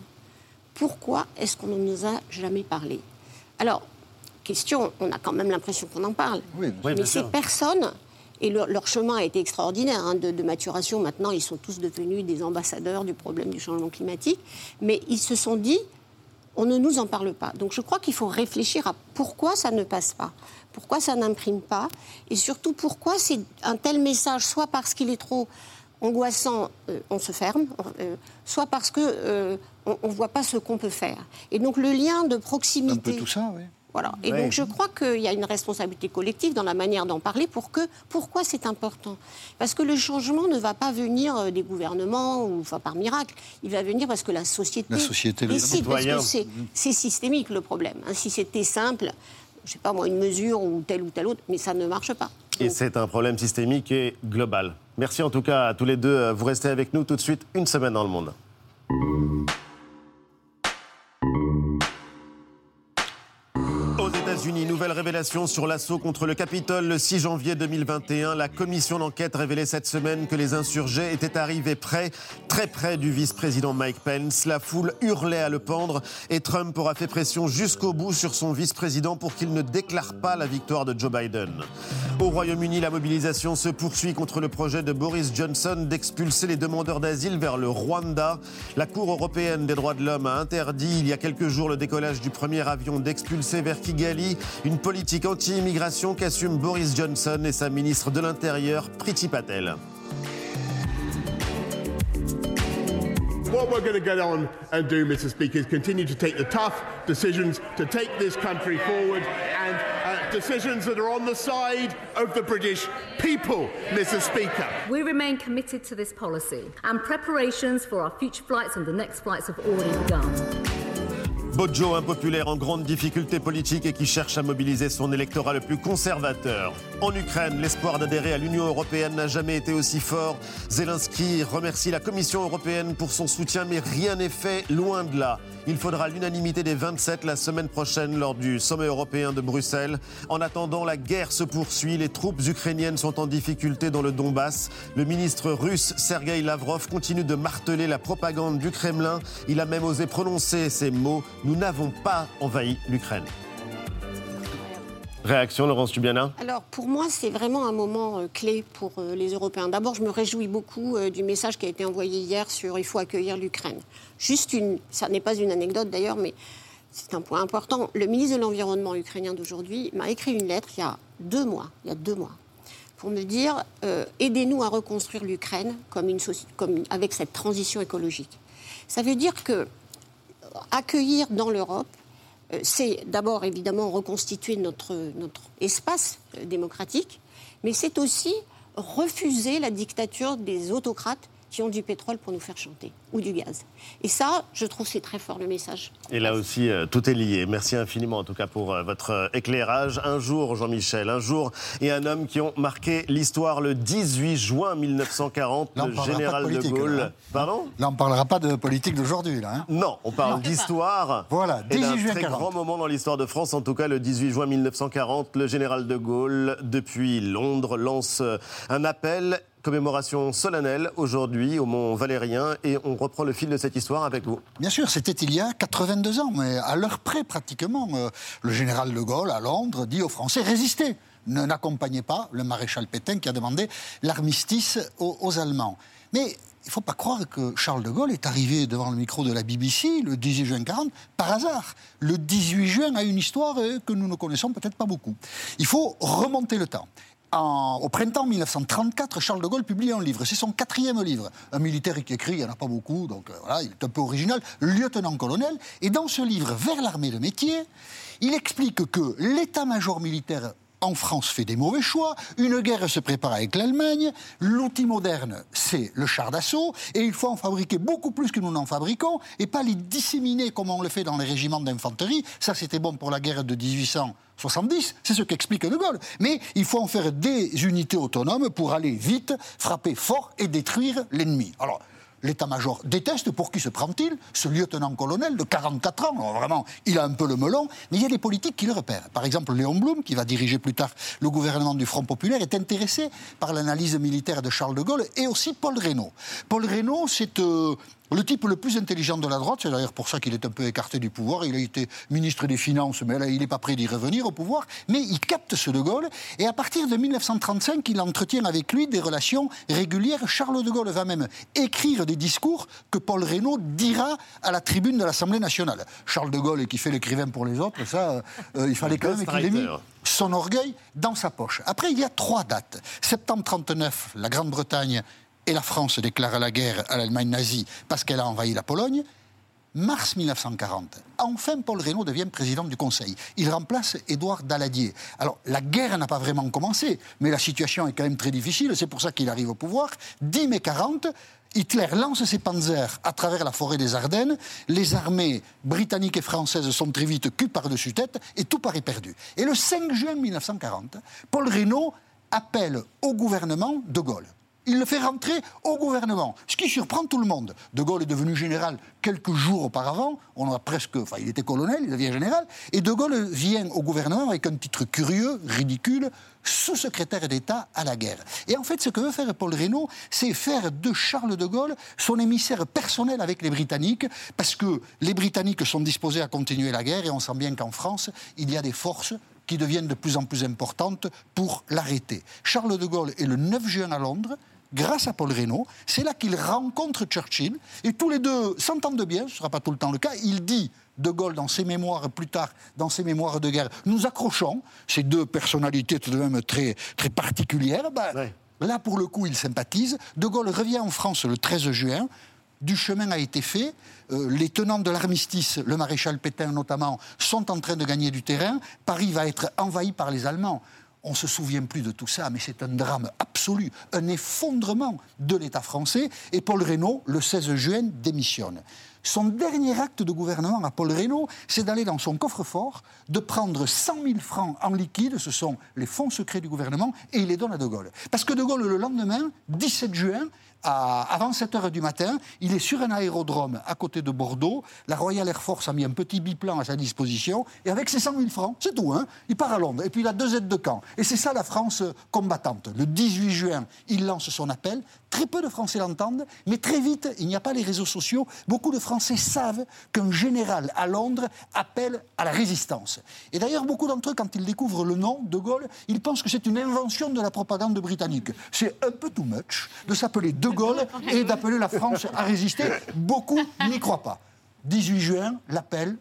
Pourquoi est-ce qu'on ne nous a jamais parlé? Alors, question, on a quand même l'impression qu'on en parle. mais ces personnes, et leur, chemin a été extraordinaire hein, de, maturation, maintenant ils sont tous devenus des ambassadeurs du problème du changement climatique, mais ils se sont dit, on ne nous en parle pas. Donc je crois qu'il faut réfléchir à pourquoi ça ne passe pas, pourquoi ça n'imprime pas, et surtout pourquoi c'est un tel message, soit parce qu'il est trop angoissant, euh, on se ferme, euh, soit parce que euh, on ne voit pas ce qu'on peut faire. Et donc le lien de proximité. Un peu tout ça, oui. Voilà. Et donc je crois qu'il y a une responsabilité collective dans la manière d'en parler pour que pourquoi c'est important. Parce que le changement ne va pas venir des gouvernements ou enfin par miracle. Il va venir parce que la société, la société décide. Parce que c'est systémique le problème. Hein. Si c'était simple, je sais pas moi, une mesure ou telle ou telle autre, mais ça ne marche pas. Et c'est un problème systémique et global. Merci en tout cas à tous les deux. Vous restez avec nous tout de suite, une semaine dans le monde. Nouvelle révélation sur l'assaut contre le Capitole le 6 janvier 2021. La commission d'enquête révélait cette semaine que les insurgés étaient arrivés près, très près du vice-président Mike Pence. La foule hurlait à le pendre et Trump aura fait pression jusqu'au bout sur son vice-président pour qu'il ne déclare pas la victoire de Joe Biden. Au Royaume-Uni, la mobilisation se poursuit contre le projet de Boris Johnson d'expulser les demandeurs d'asile vers le Rwanda. La Cour européenne des droits de l'homme a interdit il y a quelques jours le décollage du premier avion d'expulser vers Kigali une politique anti-immigration qu'assume Boris Johnson et sa ministre de l'Intérieur, Priti Patel. What we're going to get on and do, Mr. Speaker, is continue to take the tough decisions to take this country forward and uh, decisions that are on the side of the British people, Mr. Speaker. We remain committed to this policy, and preparations for our future flights and the next flights have already begun. Bojo, impopulaire en grande difficulté politique et qui cherche à mobiliser son électorat le plus conservateur. En Ukraine, l'espoir d'adhérer à l'Union européenne n'a jamais été aussi fort. Zelensky remercie la Commission européenne pour son soutien, mais rien n'est fait, loin de là. Il faudra l'unanimité des 27 la semaine prochaine lors du sommet européen de Bruxelles. En attendant, la guerre se poursuit. Les troupes ukrainiennes sont en difficulté dans le Donbass. Le ministre russe Sergei Lavrov continue de marteler la propagande du Kremlin. Il a même osé prononcer ces mots Nous n'avons pas envahi l'Ukraine. Réaction, Laurence Tubiana Alors, pour moi, c'est vraiment un moment euh, clé pour euh, les Européens. D'abord, je me réjouis beaucoup euh, du message qui a été envoyé hier sur il faut accueillir l'Ukraine. Juste une, ça n'est pas une anecdote d'ailleurs, mais c'est un point important. Le ministre de l'Environnement ukrainien d'aujourd'hui m'a écrit une lettre il y a deux mois, il y a deux mois, pour me dire aidez-nous à reconstruire l'Ukraine comme une comme, avec cette transition écologique. Ça veut dire que accueillir dans l'Europe, euh, c'est d'abord évidemment reconstituer notre, espace euh, démocratique, mais c'est aussi refuser la dictature des autocrates qui ont du pétrole pour nous faire chanter ou du gaz. Et ça, je trouve c'est très fort le message. Et là aussi, euh, tout est lié. Merci infiniment en tout cas pour euh, votre euh, éclairage. Un jour, Jean-Michel, un jour et un homme qui ont marqué l'histoire le 18 juin 1940, le général de, Gaulle. Là, Pardon? Là, on ne parlera pas de politique d'aujourd'hui. Là, hein. non, on parle d'histoire. Voilà, 18 juin. Un très grand moment dans l'histoire de France, en tout cas le 18 juin 1940, le général de Gaulle, depuis Londres, lance un appel commémoration solennelle aujourd'hui au Mont Valérien et on reprend le fil de cette histoire avec vous. Bien sûr, c'était il y a 82 ans, mais à l'heure près pratiquement. Euh, le général de Gaulle à Londres dit aux Français résistez, ne n'accompagnez pas le maréchal Pétain qui a demandé l'armistice aux, Allemands. Mais il ne faut pas croire que Charles de Gaulle est arrivé devant le micro de la BBC le 18 juin 40 par hasard. Le 18 juin a une histoire euh, que nous ne connaissons peut-être pas beaucoup. Il faut remonter le temps au printemps 1934, Charles de Gaulle publie un livre. C'est son quatrième livre. Un militaire qui écrit, il n'y en a pas beaucoup, donc euh, voilà, il est un peu original, lieutenant-colonel. Et dans ce livre, Vers l'armée de métier, il explique que l'état-major militaire en France fait des mauvais choix, une guerre se prépare avec l'Allemagne, l'outil moderne, c'est le char d'assaut, et il faut en fabriquer beaucoup plus que nous n'en fabriquons, et pas les disséminer comme on le fait dans les régiments d'infanterie. Ça, c'était bon pour la guerre de 1870, c'est ce qu'explique De Gaulle. Mais il faut en faire des unités autonomes pour aller vite, frapper fort et détruire l'ennemi. Alors, l'état-major déteste. Pour qui se prend-il? Ce lieutenant-colonel de 44 ans. vraiment, il a un peu le melon, mais il y a des politiques qui le repèrent. Par exemple, Léon Blum, qui va diriger plus tard le gouvernement du Front populaire, est intéressé par l'analyse militaire de Charles de Gaulle et aussi Paul Reynaud. Paul Reynaud, c'est euh, le type le plus intelligent de la droite, c'est d'ailleurs pour ça qu'il est un peu écarté du pouvoir. Il a été ministre des Finances, mais là, il n'est pas prêt d'y revenir au pouvoir. Mais il capte ce De Gaulle, et à partir de 1935, il entretient avec lui des relations régulières. Charles de Gaulle va même écrire des discours que Paul Reynaud dira à la tribune de l'Assemblée nationale. Charles de Gaulle, qui fait l'écrivain pour les autres, ça, euh, il fallait quand même qu'il ait mis son orgueil dans sa poche. Après, il y a trois dates. Septembre 39, la Grande-Bretagne et la France déclare la guerre à l'Allemagne nazie parce qu'elle a envahi la Pologne. Mars 1940, enfin Paul Reynaud devient président du Conseil. Il remplace Édouard Daladier. Alors la guerre n'a pas vraiment commencé, mais la situation est quand même très difficile, c'est pour ça qu'il arrive au pouvoir. 10 mai 40, Hitler lance ses panzers à travers la forêt des Ardennes. Les armées britanniques et françaises sont très vite cues par-dessus tête et tout paraît perdu. Et le 5 juin 1940, Paul Reynaud appelle au gouvernement De Gaulle il le fait rentrer au gouvernement, ce qui surprend tout le monde. De Gaulle est devenu général quelques jours auparavant, on a presque, enfin il était colonel, il devient général, et De Gaulle vient au gouvernement avec un titre curieux, ridicule, sous-secrétaire d'État à la guerre. Et en fait, ce que veut faire Paul Reynaud, c'est faire de Charles de Gaulle son émissaire personnel avec les Britanniques, parce que les Britanniques sont disposés à continuer la guerre, et on sent bien qu'en France, il y a des forces qui deviennent de plus en plus importantes pour l'arrêter. Charles de Gaulle est le 9 juin à Londres, grâce à Paul Reynaud. C'est là qu'il rencontre Churchill. Et tous les deux s'entendent bien, ce ne sera pas tout le temps le cas. Il dit de Gaulle dans ses mémoires plus tard, dans ses mémoires de guerre, nous accrochons ces deux personnalités tout de même très, très particulières. Ben, là, pour le coup, il sympathise. De Gaulle revient en France le 13 juin. Du chemin a été fait. Euh, les tenants de l'armistice, le maréchal Pétain notamment, sont en train de gagner du terrain. Paris va être envahi par les Allemands. On ne se souvient plus de tout ça, mais c'est un drame absolu, un effondrement de l'État français. Et Paul Reynaud, le 16 juin, démissionne. Son dernier acte de gouvernement à Paul Reynaud, c'est d'aller dans son coffre-fort, de prendre 100 000 francs en liquide, ce sont les fonds secrets du gouvernement, et il les donne à De Gaulle. Parce que De Gaulle, le lendemain, 17 juin, avant 7 heures du matin, il est sur un aérodrome à côté de Bordeaux. La Royal Air Force a mis un petit biplan à sa disposition. Et avec ses 100 000 francs, c'est tout, hein, il part à Londres. Et puis il a deux aides de camp. Et c'est ça la France combattante. Le 18 juin, il lance son appel. Très peu de Français l'entendent, mais très vite, il n'y a pas les réseaux sociaux. Beaucoup de Français savent qu'un général à Londres appelle à la résistance. Et d'ailleurs, beaucoup d'entre eux, quand ils découvrent le nom de Gaulle, ils pensent que c'est une invention de la propagande britannique. C'est un peu too much de s'appeler De Gaulle et d'appeler la France à résister. Beaucoup n'y croient pas. 18 juin, l'appel,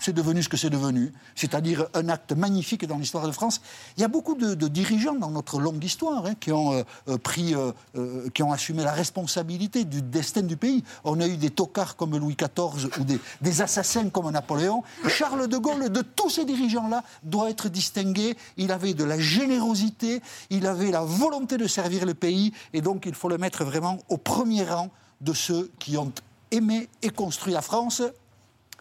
c'est devenu ce que c'est devenu, c'est-à-dire un acte magnifique dans l'histoire de France. Il y a beaucoup de, dirigeants dans notre longue histoire hein, qui ont euh, euh, pris, euh, qui ont assumé la responsabilité du destin du pays. On a eu des tocards comme Louis XIV ou des, des assassins comme Napoléon. Charles de Gaulle, de tous ces dirigeants-là, doit être distingué. Il avait de la générosité, il avait la volonté de servir le pays, et donc il faut le mettre vraiment au premier rang de ceux qui ont aimé et construit la France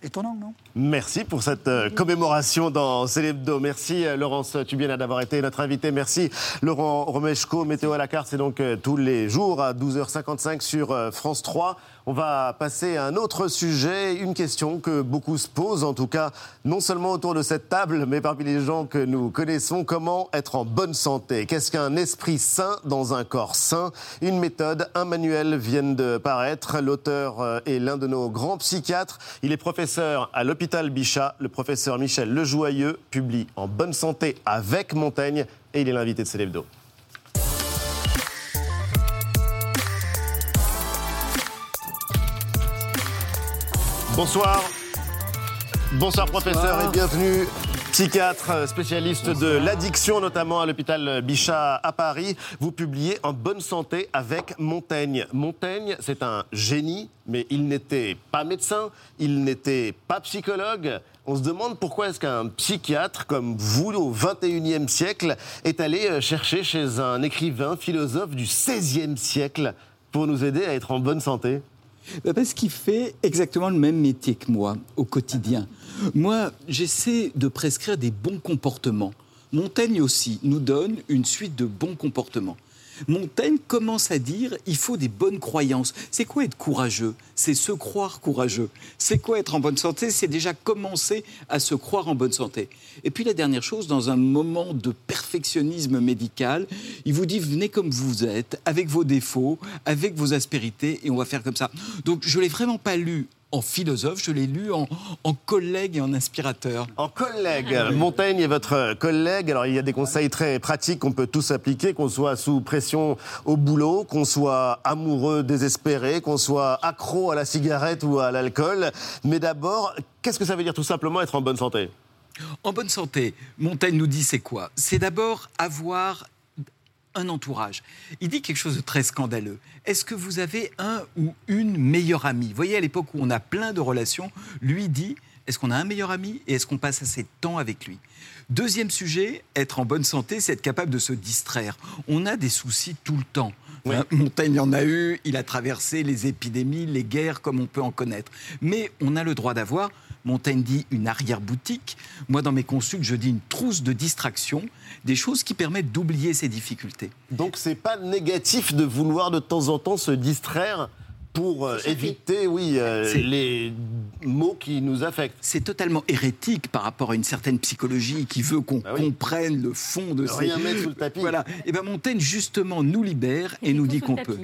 Étonnant, non? Merci pour cette euh, commémoration dans Célébdo. Merci euh, Laurence Tubiena d'avoir été notre invité. Merci Laurent Romeshko. Météo à la carte, c'est donc euh, tous les jours à 12h55 sur France 3. On va passer à un autre sujet, une question que beaucoup se posent, en tout cas, non seulement autour de cette table, mais parmi les gens que nous connaissons. Comment être en bonne santé? Qu'est-ce qu'un esprit sain dans un corps sain? Une méthode, un manuel viennent de paraître. L'auteur est l'un de nos grands psychiatres. Il est professeur à l'hôpital Bichat. Le professeur Michel Lejoyeux publie En bonne santé avec Montaigne et il est l'invité de Célébdo. Bonsoir. Bonsoir professeur et bienvenue Psychiatre, spécialiste de l'addiction, notamment à l'hôpital Bichat à Paris, vous publiez En bonne santé avec Montaigne. Montaigne, c'est un génie, mais il n'était pas médecin, il n'était pas psychologue. On se demande pourquoi est-ce qu'un psychiatre comme vous, au XXIe siècle, est allé chercher chez un écrivain, philosophe du XVIe siècle pour nous aider à être en bonne santé? Parce qu'il fait exactement le même métier que moi au quotidien. Moi, j'essaie de prescrire des bons comportements. Montaigne aussi nous donne une suite de bons comportements. Montaigne commence à dire il faut des bonnes croyances. C'est quoi être courageux? C'est se croire courageux. C'est quoi être en bonne santé? C'est déjà commencer à se croire en bonne santé. Et puis la dernière chose, dans un moment de perfectionnisme médical, il vous dit venez comme vous êtes, avec vos défauts, avec vos aspérités, et on va faire comme ça. Donc je l'ai vraiment pas lu en philosophe, je l'ai lu en, collègue et en inspirateur. En collègue. Montaigne est votre collègue. Alors il y a des conseils très pratiques qu'on peut tous appliquer, qu'on soit sous pression au boulot, qu'on soit amoureux, désespéré, qu'on soit accro à la cigarette ou à l'alcool. Mais d'abord, qu'est-ce que ça veut dire tout simplement être en bonne santé? En bonne santé, Montaigne nous dit c'est quoi? C'est d'abord avoir un entourage. Il dit quelque chose de très scandaleux. Est-ce que vous avez un ou une meilleure amie? Vous voyez, à l'époque où on a plein de relations, lui dit est-ce qu'on a un meilleur ami et est-ce qu'on passe assez de temps avec lui? Deuxième sujet, être en bonne santé, c'est être capable de se distraire. On a des soucis tout le temps. Hein, Montaigne en a eu, il a traversé les épidémies, les guerres, comme on peut en connaître. Mais on a le droit d'avoir Montaigne dit une arrière-boutique. Moi, dans mes consultes, je dis une trousse de distraction, des choses qui permettent d'oublier ces difficultés. Donc, c'est pas négatif de vouloir de temps en temps se distraire pour euh, éviter, oui, euh, les mots qui nous affectent. C'est totalement hérétique par rapport à une certaine psychologie qui veut qu'on bah comprenne le fond de ces... Rien mettre sous le tapis. Voilà. Et bien Montaigne, justement, nous libère et nous dit qu'on peut.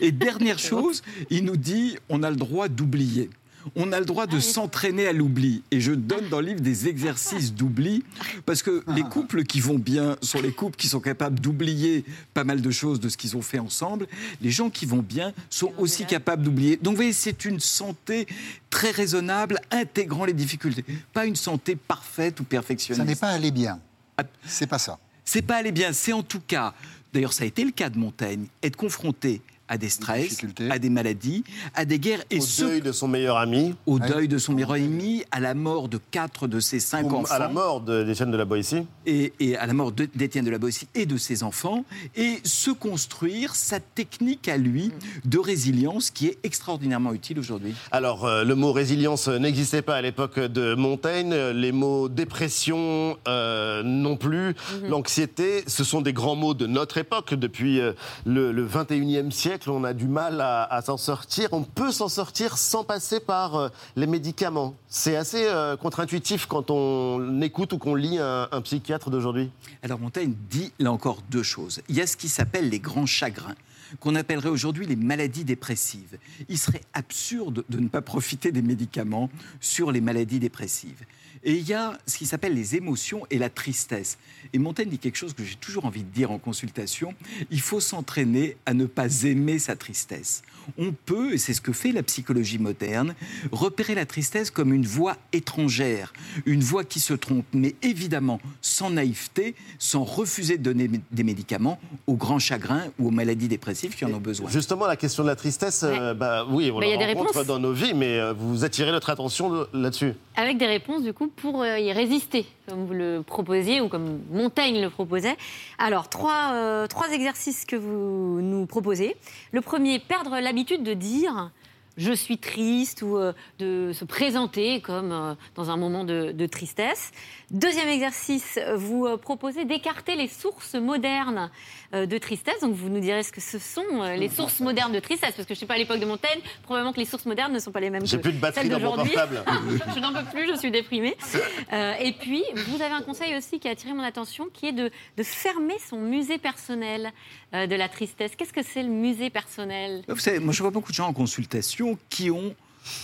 Et dernière chose, il nous dit on a le droit d'oublier on a le droit de ah s'entraîner à l'oubli. Et je donne dans le livre des exercices d'oubli, parce que les couples qui vont bien sont les couples qui sont capables d'oublier pas mal de choses de ce qu'ils ont fait ensemble. Les gens qui vont bien sont aussi capables d'oublier. Donc vous voyez, c'est une santé très raisonnable, intégrant les difficultés. Pas une santé parfaite ou perfectionniste. Ça n'est pas aller bien. Ah. C'est pas ça. C'est pas aller bien. C'est en tout cas, d'ailleurs ça a été le cas de Montaigne, être confronté à des stress, à des maladies, à des guerres. Et au deuil de son meilleur ami. Au deuil de son meilleur ami, à la mort de quatre de ses cinq enfants. À la mort d'Étienne de la Boétie. Et, et, à la mort d'Étienne de la Boétie et de ses enfants. Et se construire sa technique à lui de résilience qui est extraordinairement utile aujourd'hui. Alors, euh, le mot résilience n'existait pas à l'époque de Montaigne. Les mots dépression euh, non plus. Mhm. L'anxiété, ce sont des grands mots de notre époque depuis euh, le, le 21e siècle on a du mal à, s'en sortir. On peut s'en sortir sans passer par euh, les médicaments. C'est assez euh, contre-intuitif quand on écoute ou qu'on lit un, un psychiatre d'aujourd'hui. Alors Montaigne dit là encore deux choses. Il y a ce qui s'appelle les grands chagrins qu'on appellerait aujourd'hui les maladies dépressives. Il serait absurde de ne pas profiter des médicaments sur les maladies dépressives. Et il y a ce qui s'appelle les émotions et la tristesse. Et Montaigne dit quelque chose que j'ai toujours envie de dire en consultation, il faut s'entraîner à ne pas aimer sa tristesse. On peut, et c'est ce que fait la psychologie moderne, repérer la tristesse comme une voix étrangère, une voix qui se trompe, mais évidemment sans naïveté, sans refuser de donner des médicaments aux grands chagrins ou aux maladies dépressives qui en ont besoin. Justement, la question de la tristesse, euh, bah, oui, on bah, la rencontre dans nos vies, mais euh, vous attirez notre attention là-dessus. Avec des réponses, du coup, pour euh, y résister, comme vous le proposiez ou comme Montaigne le proposait. Alors, trois, euh, trois exercices que vous nous proposez. Le premier, perdre l'habitude de dire je suis triste ou euh, de se présenter comme dans un moment de, de, tristesse. Deuxième exercice, vous proposez d'écarter les sources modernes de tristesse. Donc vous nous direz ce que ce sont euh, les sources modernes de tristesse, parce que je ne sais pas à l'époque de Montaigne, probablement que les sources modernes ne sont pas les mêmes que plus de batterie celles d'aujourd'hui. je n'en peux plus, je suis déprimée. Euh, et puis vous avez un conseil aussi qui a attiré mon attention, qui est de, fermer son musée personnel de la tristesse. Qu'est-ce que c'est le musée personnel? Vous savez, moi je vois beaucoup de gens en consultation qui ont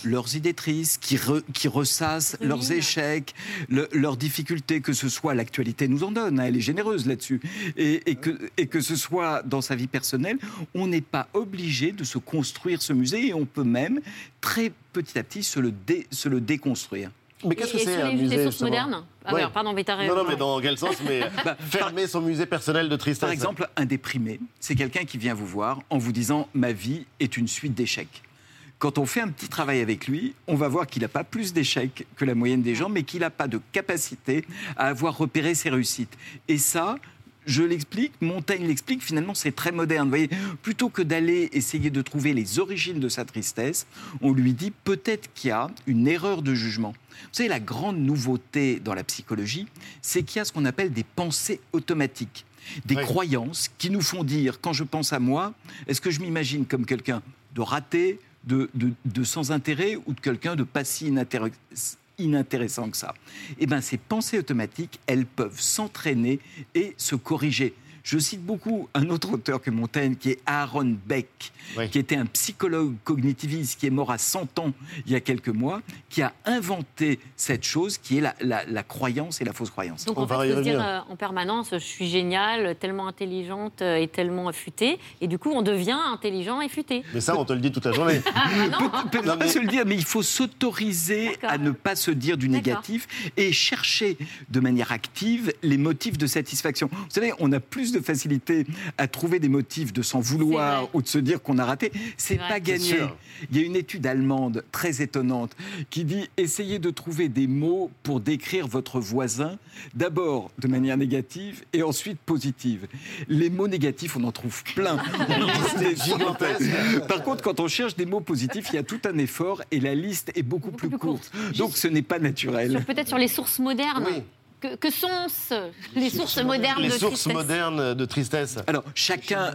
leurs idées tristes, qui, qui ressassent leurs échecs, leurs difficultés, que ce soit l'actualité nous en donne, hein, elle est généreuse là-dessus, et, que, et que ce soit dans sa vie personnelle, on n'est pas obligé de se construire ce musée et on peut même très petit à petit se le, se le déconstruire. Mais qu'est-ce que c'est un musée sources justement modernes? Ah, Ouais. alors, Pardon, mais t'as Non, non, mais dans quel sens Mais Bah, fermer son musée personnel de tristesse. Par exemple, un déprimé, c'est quelqu'un qui vient vous voir en vous disant ma vie est une suite d'échecs. Quand on fait un petit travail avec lui, on va voir qu'il n'a pas plus d'échecs que la moyenne des gens, mais qu'il n'a pas de capacité à avoir repéré ses réussites. Et ça, je l'explique, Montaigne l'explique, finalement c'est très moderne. Vous voyez, plutôt que d'aller essayer de trouver les origines de sa tristesse, on lui dit peut-être qu'il y a une erreur de jugement. Vous savez, la grande nouveauté dans la psychologie, c'est qu'il y a ce qu'on appelle des pensées automatiques des croyances qui nous font dire, quand je pense à moi, est-ce que je m'imagine comme quelqu'un de raté, de, sans intérêt ou de quelqu'un de pas si inintéressant inintéressant que ça. Eh bien, ces pensées automatiques, elles peuvent s'entraîner et se corriger. Je cite beaucoup un autre auteur que Montaigne, qui est Aaron Beck, qui était un psychologue cognitiviste qui est mort à 100 ans il y a quelques mois, qui a inventé cette chose qui est la, la- la croyance et la fausse croyance. Donc, il faut se dire euh, en permanence, je suis géniale, tellement intelligente euh, et tellement affûtée. Et du coup, on devient intelligent et futé. Mais ça, on te le dit toute la journée. peut peut pas se le dire, mais il faut s'autoriser à ne pas se dire du négatif et chercher de manière active les motifs de satisfaction. Vous savez, on a plus de facilité à trouver des motifs de s'en vouloir ou de se dire qu'on a raté. C'est pas gagné. Il y a une étude allemande très étonnante qui dit essayez de trouver des mots pour décrire votre voisin, d'abord de manière négative et ensuite positive. Les mots négatifs, on en trouve plein. Par contre, quand on cherche des mots positifs, il y a tout un effort et la liste est beaucoup, plus, courte. Donc ce n'est pas naturel. Peut-être sur les sources modernes. Que, que sont-ce, les sources modernes Les de sources tristesse modernes de tristesse. Alors, chacun,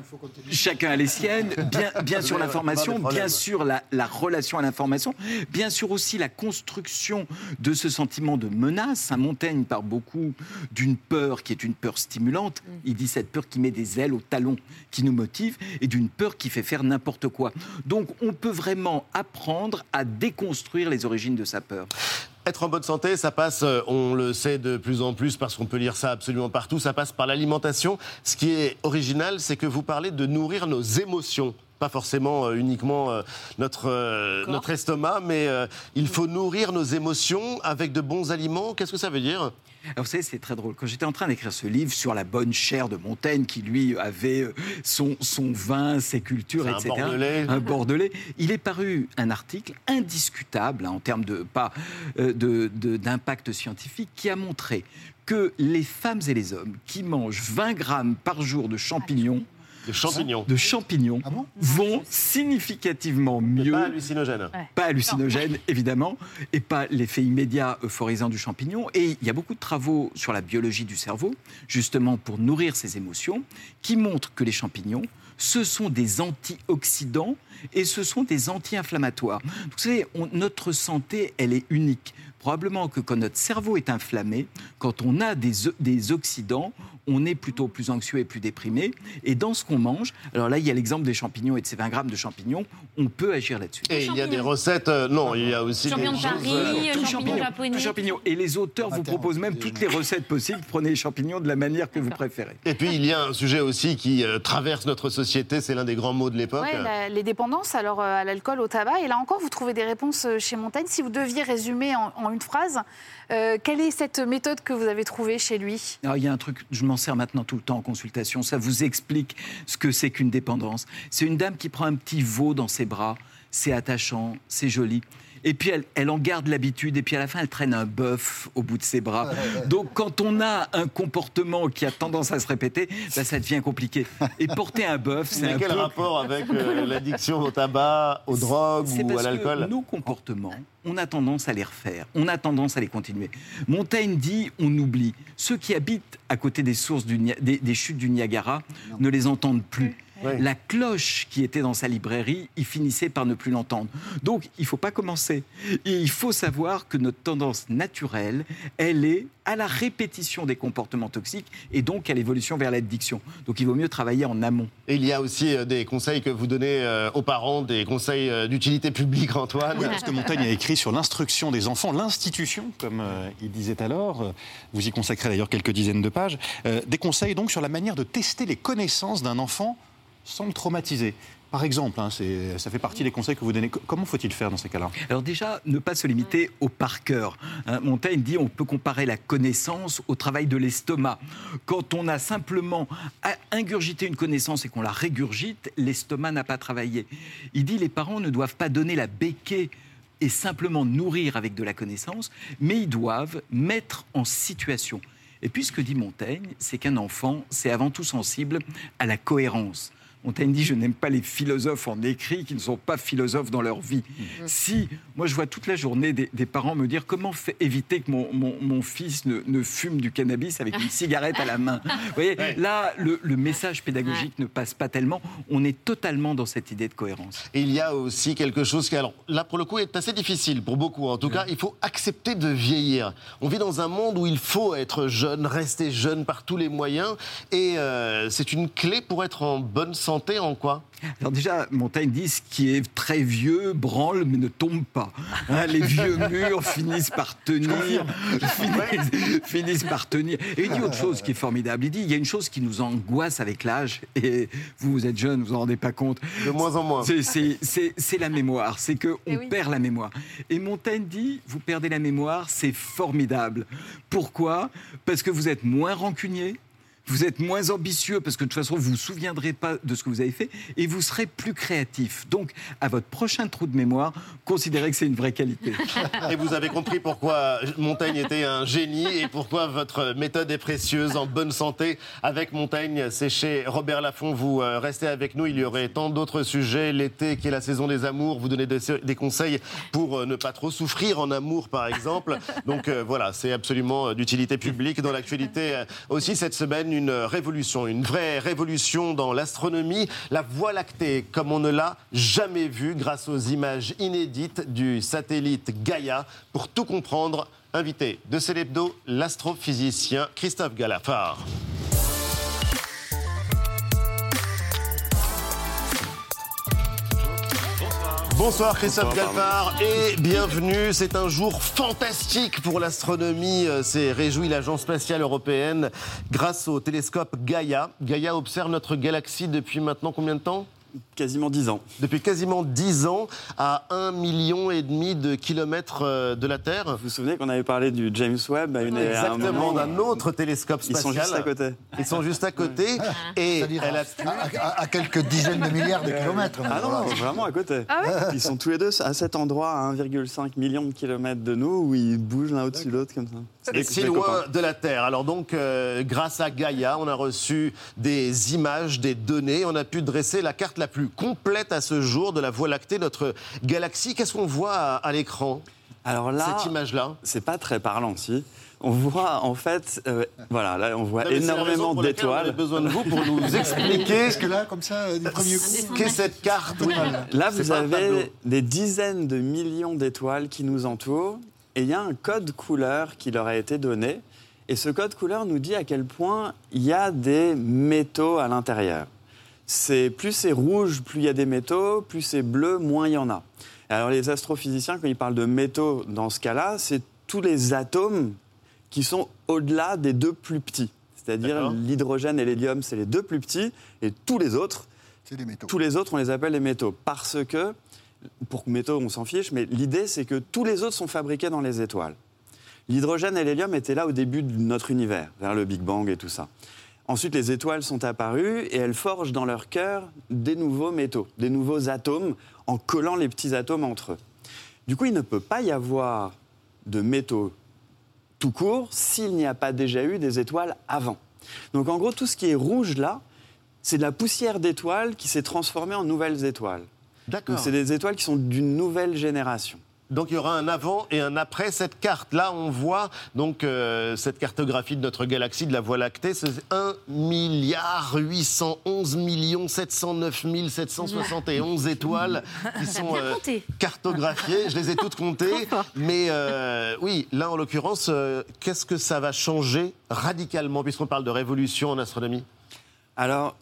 chacun a les siennes, bien, bien sûr l'information, bien sûr la, la relation à l'information, bien sûr aussi la construction de ce sentiment de menace. Saint Montaigne parle beaucoup d'une peur qui est une peur stimulante. Il dit cette peur qui met des ailes au talon, qui nous motive, et d'une peur qui fait faire n'importe quoi. Donc, on peut vraiment apprendre à déconstruire les origines de sa peur. Être en bonne santé, ça passe, euh, on le sait de plus en plus parce qu'on peut lire ça absolument partout, ça passe par l'alimentation. Ce qui est original, c'est que vous parlez de nourrir nos émotions. Pas forcément euh, uniquement euh, notre, euh, notre estomac, mais euh, il faut nourrir nos émotions avec de bons aliments. Qu'est-ce que ça veut dire? Alors, vous savez, c'est très drôle. Quand j'étais en train d'écrire ce livre sur la bonne chair de Montaigne, qui lui avait son, son vin, ses cultures, C'est un etc. Bordelais. Un Bordelais. Il est paru un article indiscutable, hein, en termes de pas euh, de- de- d'impact scientifique, qui a montré que les femmes et les hommes qui mangent 20 grammes par jour de champignons, de champignons, de champignons vont significativement mieux. Pas hallucinogène. Pas hallucinogène, évidemment, et pas l'effet immédiat euphorisant du champignon. Et il y a beaucoup de travaux sur la biologie du cerveau, justement pour nourrir ces émotions, qui montrent que les champignons, ce sont des antioxydants et ce sont des anti-inflammatoires. Vous savez, on- notre santé, elle est unique. Probablement que quand notre cerveau est inflammé, quand on a des oxydants, on est plutôt plus anxieux et plus déprimé. Et dans ce qu'on mange, alors là, il y a l'exemple des champignons et de ces 20 grammes de champignons, on peut agir là-dessus. Et il y a des recettes, euh, non, il y a aussi Champignons des de choses, Paris, euh, Tout champignons japonais. tout champignon. Et les auteurs vous proposent même toutes les recettes possibles. Prenez les champignons de la manière que vous préférez. Et puis il y a un sujet aussi qui euh, traverse notre société, c'est l'un des grands mots de l'époque. Ouais, la- les dépendances, alors euh, à l'alcool, au tabac. Et là encore, vous trouvez des réponses euh, chez Montaigne. Si vous deviez résumer en, en une phrase, euh, quelle est cette méthode que vous avez trouvée chez lui? Alors, il y a un truc, je m'en sers maintenant tout le temps en consultation, ça vous explique ce que c'est qu'une dépendance. C'est une dame qui prend un petit veau dans ses bras, c'est attachant, c'est joli. Et puis elle, elle en garde l'habitude, et puis à la fin, elle traîne un bœuf au bout de ses bras. Donc quand on a un comportement qui a tendance à se répéter, bah, ça devient compliqué. Et porter un bœuf, c'est Mais un quel peu... rapport avec euh, l'addiction au tabac, aux drogues ou parce à l'alcool que nos comportements, on a tendance à les refaire, on a tendance à les continuer. Montaigne dit on oublie. Ceux qui habitent à côté des sources du Nia- des, des chutes du Niagara ne les entendent plus. La cloche qui était dans sa librairie, il finissait par ne plus l'entendre. Donc, il ne faut pas commencer. Et il faut savoir que notre tendance naturelle, elle est à la répétition des comportements toxiques et donc à l'évolution vers l'addiction. Donc, il vaut mieux travailler en amont. Et il y a aussi euh, des conseils que vous donnez euh, aux parents, des conseils euh, d'utilité publique, Antoine. Oui, parce que Montaigne a écrit sur l'instruction des enfants, l'institution, comme il disait alors. Vous y consacrez d'ailleurs quelques dizaines de pages. Des conseils donc sur la manière de tester les connaissances d'un enfant sans le traumatiser. Par exemple, hein, ça fait partie des conseils que vous donnez. Comment faut-il faire dans ces cas-là? Alors déjà, ne pas se limiter au par cœur. Hein, Montaigne dit on peut comparer la connaissance au travail de l'estomac. Quand on a simplement ingurgité une connaissance et qu'on la régurgite, l'estomac n'a pas travaillé. Il dit les parents ne doivent pas donner la béquée et simplement nourrir avec de la connaissance, mais ils doivent mettre en situation. Et puis ce que dit Montaigne, c'est qu'un enfant, c'est avant tout sensible à la cohérence. Montaigne dit Je n'aime pas les philosophes en écrit qui ne sont pas philosophes dans leur vie. Mhm. Si, moi je vois toute la journée des, parents me dire Comment éviter que mon, mon, fils ne, fume du cannabis avec une cigarette à la main? Vous voyez, là, le, message pédagogique ne passe pas tellement. On est totalement dans cette idée de cohérence. Et il y a aussi quelque chose qui, alors là pour le coup, est assez difficile pour beaucoup. En tout cas, il faut accepter de vieillir. On vit dans un monde où il faut être jeune, rester jeune par tous les moyens. Et euh, c'est une clé pour être en bonne santé en quoi? Alors déjà, Montaigne dit ce qui est très vieux branle mais ne tombe pas. Hein, les vieux murs finissent par tenir, finissent, par tenir. Et il dit autre chose qui est formidable. Il dit il y a une chose qui nous angoisse avec l'âge et vous, vous êtes jeune, vous en rendez pas compte. De moins en moins. C'est la mémoire, c'est qu'on on eh perd la mémoire. Et Montaigne dit vous perdez la mémoire, c'est formidable. Pourquoi? Parce que vous êtes moins rancunier, vous êtes moins ambitieux parce que de toute façon, vous ne vous souviendrez pas de ce que vous avez fait et vous serez plus créatif. Donc, à votre prochain trou de mémoire, considérez que c'est une vraie qualité. Et vous avez compris pourquoi Montaigne était un génie et pourquoi votre méthode est précieuse en bonne santé. Avec Montaigne, c'est chez Robert Laffont. Vous euh, restez avec nous. Il y aurait tant d'autres sujets. L'été, qui est la saison des amours, vous donnez des, conseils pour euh, ne pas trop souffrir en amour, par exemple. Donc euh, voilà, c'est absolument d'utilité publique. Dans l'actualité aussi cette semaine, une révolution, une vraie révolution dans l'astronomie, la Voie lactée comme on ne l'a jamais vu grâce aux images inédites du satellite Gaia. Pour tout comprendre, invité de Célébdo, l'astrophysicien Christophe Galafard. Bonsoir Christophe Galfard et bienvenue. C'est un jour fantastique pour l'astronomie. Euh, c'est réjoui l'Agence spatiale européenne grâce au télescope Gaia. Gaia observe notre galaxie depuis maintenant combien de temps? Quasiment 10 ans. Depuis quasiment 10 ans, à 1,5 million et demi de kilomètres euh, de la Terre. Vous vous souvenez qu'on avait parlé du James Webb à une Exactement, d'un autre télescope spatial. Ils sont juste à côté. Ils sont juste à côté. Et elle a... à, quelques dizaines de milliards de kilomètres. Ah non, vraiment à côté. Ah ils sont tous les deux à cet endroit, à 1,5 million de kilomètres de nous, où ils bougent l'un au-dessus de l'autre comme ça. C'est si loin de la Terre. Alors donc, euh, grâce à Gaïa, on a reçu des images, des données. On a pu dresser la carte la plus complète à ce jour de la Voie lactée, notre galaxie. Qu'est-ce qu'on voit à, l'écran Alors là, cette image-là, c'est pas très parlant, si. On voit en fait, euh, voilà, là on voit énormément d'étoiles. On a besoin de vous pour nous expliquer ce que là, comme ça, euh, qu'est cette carte? Là, vous avez des dizaines de millions d'étoiles qui nous entourent, et il y a un code couleur qui leur a été donné. Et ce code couleur nous dit à quel point il y a des métaux à l'intérieur c'est plus c'est rouge, plus il y a des métaux, plus c'est bleu, moins il y en a. Alors les astrophysiciens, quand ils parlent de métaux dans ce cas-là, c'est tous les atomes qui sont au-delà des deux plus petits. C'est-à-dire l'hydrogène et l'hélium, c'est les deux plus petits, et tous les autres, des métaux. tous les autres, on les appelle les métaux. Parce que, pour métaux, on s'en fiche, mais l'idée, c'est que tous les autres sont fabriqués dans les étoiles. L'hydrogène et l'hélium étaient là au début de notre univers, vers le Big Bang et tout ça. Ensuite, les étoiles sont apparues et elles forgent dans leur cœur des nouveaux métaux, des nouveaux atomes, en collant les petits atomes entre eux. Du coup, il ne peut pas y avoir de métaux tout court s'il n'y a pas déjà eu des étoiles avant. Donc en gros, tout ce qui est rouge là, c'est de la poussière d'étoiles qui s'est transformée en nouvelles étoiles. D'accord. c'est des étoiles qui sont d'une nouvelle génération. Donc il y aura un avant et un après cette carte. Là, on voit donc euh, cette cartographie de notre galaxie, de la Voie lactée. C'est 1 milliard 811 millions 709 771 étoiles qui sont euh, cartographiées. Je les ai toutes comptées. Mais euh, oui, là, en l'occurrence, qu'est-ce que ça va changer radicalement, puisqu'on parle de révolution en astronomie? Alors,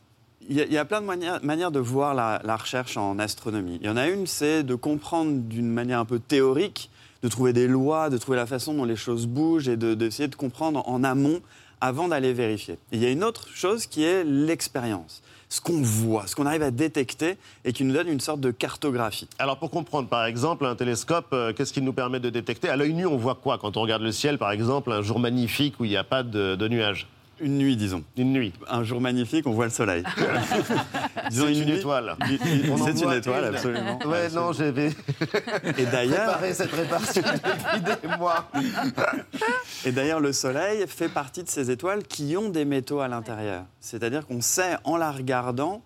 il y, a plein de manières, de voir la, recherche en astronomie. Il y en a une, c'est de comprendre d'une manière un peu théorique, de trouver des lois, de trouver la façon dont les choses bougent et d'essayer de, comprendre en amont avant d'aller vérifier. Il y a une autre chose qui est l'expérience ce qu'on voit, ce qu'on arrive à détecter et qui nous donne une sorte de cartographie. Alors pour comprendre, par exemple, un télescope, euh, qu'est-ce qu'il nous permet de détecter? À l'œil nu, on voit quoi? Quand on regarde le ciel, par exemple, un jour magnifique où il n'y a pas de nuages une nuit, disons. Une nuit. Un jour magnifique, on voit le soleil. disons une, une étoile. C'est une étoile, absolument. Ouais, non, j'avais. Et d'ailleurs. cette répartie depuis des mois. Et d'ailleurs, le soleil fait partie de ces étoiles qui ont des métaux à l'intérieur. C'est-à-dire qu'on sait, en la regardant,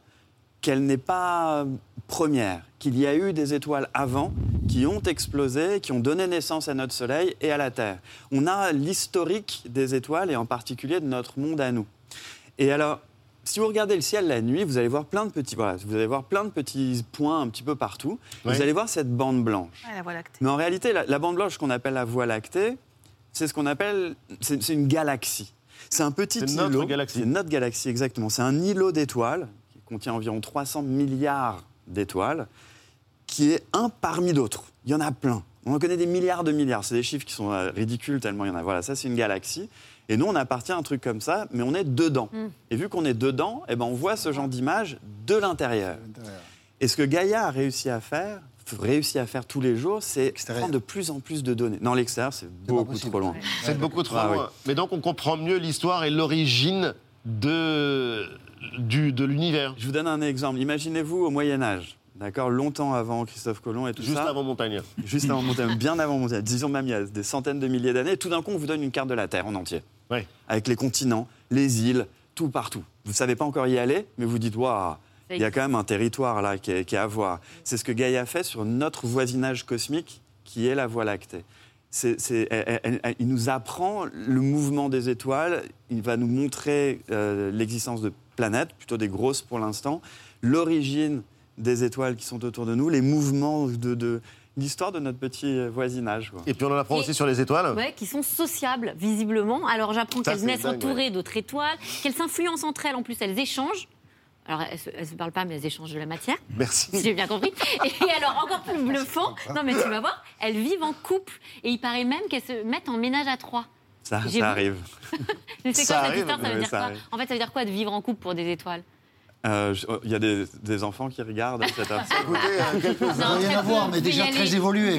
qu'elle n'est pas première, qu'il y a eu des étoiles avant qui ont explosé, qui ont donné naissance à notre Soleil et à la Terre. On a l'historique des étoiles et en particulier de notre monde à nous. Et alors, si vous regardez le ciel la nuit, vous allez voir plein de petits, voilà, vous allez voir plein de petits points un petit peu partout. Vous allez voir cette bande blanche. la voie lactée. Mais en réalité, la, la bande blanche qu'on appelle la Voie lactée, c'est ce qu'on appelle, c'est une galaxie. C'est un petit îlot. C'est notre galaxie. C'est notre galaxie, exactement. C'est un îlot d'étoiles contient environ 300 milliards d'étoiles, qui est un parmi d'autres. Il y en a plein. On en connaît des milliards de milliards. C'est des chiffres qui sont euh, ridicules tellement il y en a. Voilà, ça c'est une galaxie. Et nous, on appartient à un truc comme ça, mais on est dedans. Mm. Et vu qu'on est dedans, eh ben, on voit ce genre d'image de l'intérieur. Et ce que Gaïa a réussi à faire, réussi à faire tous les jours, c'est prendre de plus en plus de données. Non, l'extérieur, c'est beaucoup trop loin. C'est beaucoup trop ah loin. Mais donc, on comprend mieux l'histoire et l'origine de du, de l'univers. Je vous donne un exemple. Imaginez-vous au Moyen Âge. D'accord Longtemps avant Christophe Colomb et tout Juste ça. Juste avant Montagne. Juste avant Montagne, bien avant Montagne. Disons même il y a des centaines de milliers d'années. Tout d'un coup, on vous donne une carte de la Terre en entier. Ouais. Avec les continents, les îles, tout partout. Vous ne savez pas encore y aller, mais vous dites, waouh, il y a quand même un territoire là qui est, qui est à voir. C'est ce que Gaïa fait sur notre voisinage cosmique, qui est la Voie lactée. C'est, il nous apprend le mouvement des étoiles, il va nous montrer euh, l'existence de planètes, plutôt des grosses pour l'instant, l'origine des étoiles qui sont autour de nous, les mouvements de, l'histoire de notre petit voisinage. Et puis on en apprend aussi sur les étoiles ouais, Qui sont sociables, visiblement. Alors j'apprends qu'elles naissent entourées d'autres étoiles, qu'elles s'influencent entre elles, en plus elles échangent. Alors, elles ne se, parlent pas, mais elles échangent de la matière. Merci. Si j'ai bien compris. Et alors, encore plus bluffant, non, mais tu vas voir, elles vivent en couple. Et il paraît même qu'elles se mettent en ménage à trois. Ça, ça arrive. mais c'est quoi cette histoire? Ça veut dire quoi? En fait, ça veut dire quoi de vivre en couple pour des étoiles? Euh, il y a des, des, enfants qui regardent cette Écoutez, euh, quelques... rien à voir, mais déjà très évolué.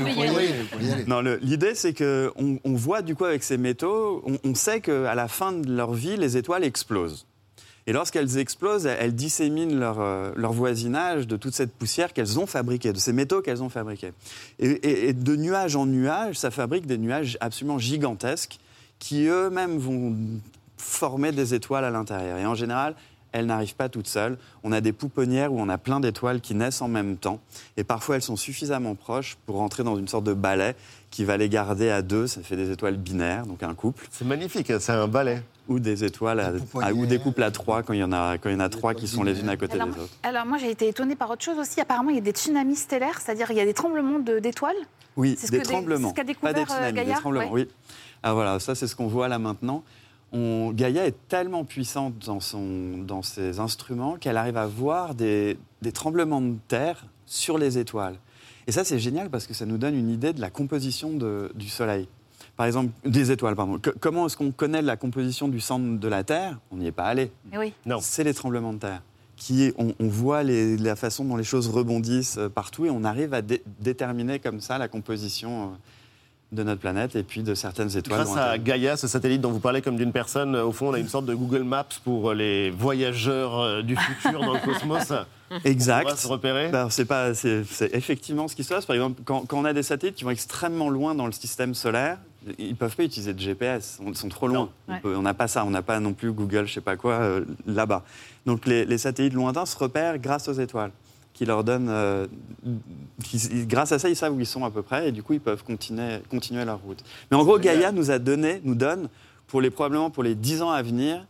Non, l'idée, c'est qu'on on voit du coup avec ces métaux, on, on sait qu'à la fin de leur vie, les étoiles explosent. Et lorsqu'elles explosent, elles disséminent leur, euh, leur, voisinage de toute cette poussière qu'elles ont fabriquée, de ces métaux qu'elles ont fabriqués. Et, et, de nuage en nuage, ça fabrique des nuages absolument gigantesques qui eux-mêmes vont former des étoiles à l'intérieur. Et en général, elles n'arrivent pas toutes seules. On a des pouponnières où on a plein d'étoiles qui naissent en même temps. Et parfois, elles sont suffisamment proches pour rentrer dans une sorte de balai qui va les garder à deux. Ça fait des étoiles binaires, donc un couple. C'est magnifique, hein, c'est un balai ou des étoiles, à, ou des couples à trois quand il y en a, quand il y en a trois qui sont les unes à côté des autres. Alors moi j'ai été étonnée par autre chose aussi. Apparemment il y a des tsunamis stellaires, c'est-à-dire il y a des tremblements d'étoiles. Oui, des tremblements. C'est ce qu'a découvert pas des tsunamis, Gaïa, des tremblements. Oui. Ah voilà, ça c'est ce qu'on voit là maintenant. On, Gaïa est tellement puissante dans, son, dans ses instruments qu'elle arrive à voir des, des tremblements de terre sur les étoiles. Et ça, c'est génial parce que ça nous donne une idée de la composition de, du Soleil par exemple, des étoiles, pardon. comment est-ce qu'on connaît la composition du centre de la Terre? On n'y est pas allé. Oui. Non. C'est les tremblements de terre. Qui on, voit la façon dont les choses rebondissent euh, partout et on arrive à déterminer comme ça la composition euh, de notre planète et puis de certaines étoiles. Grâce à Gaïa, ce satellite dont vous parlez comme d'une personne, au fond, on a une sorte de Google Maps pour les voyageurs euh, du futur dans le cosmos. Exact. On va se repérer. Ben, c'est pas, c'est, effectivement ce qui se passe. Par exemple, quand, on a des satellites qui vont extrêmement loin dans le système solaire, ils ne peuvent pas utiliser de GPS. Ils sont trop loin. On n'a pas ça. On n'a pas non plus Google, je sais pas quoi, euh, là-bas. Donc les, les, satellites lointains se repèrent grâce aux étoiles qui leur donnent. Euh, grâce à ça, ils savent où ils sont à peu près et du coup, ils peuvent continuer, continuer leur route. Mais en gros, Gaïa nous a donné, nous donne, pour les, probablement pour les 10 ans à venir,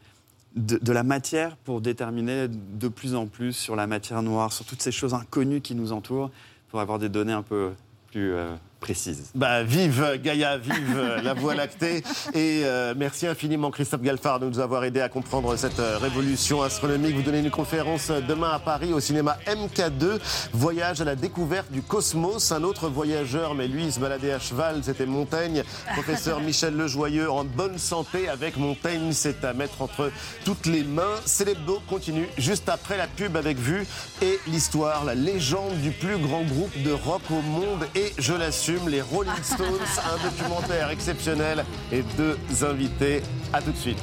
de, la matière pour déterminer de plus en plus sur la matière noire, sur toutes ces choses inconnues qui nous entourent, pour avoir des données un peu plus, euh, précise. Bah, vive Gaïa, vive la Voie lactée. Et euh, merci infiniment Christophe Galfard de nous avoir aidé à comprendre cette euh, révolution astronomique. Vous donnez une conférence demain à Paris au cinéma MK2, Voyage à la découverte du cosmos. Un autre voyageur, mais lui, il se baladait à cheval, c'était Montaigne. Professeur Michel Lejoyeux, en bonne santé avec Montaigne, c'est à mettre entre toutes les mains. Célébdo continue juste après la pub avec Vue et l'histoire, la légende du plus grand groupe de rock au monde. Et je les Rolling Stones, un documentaire exceptionnel et deux invités. À tout de suite.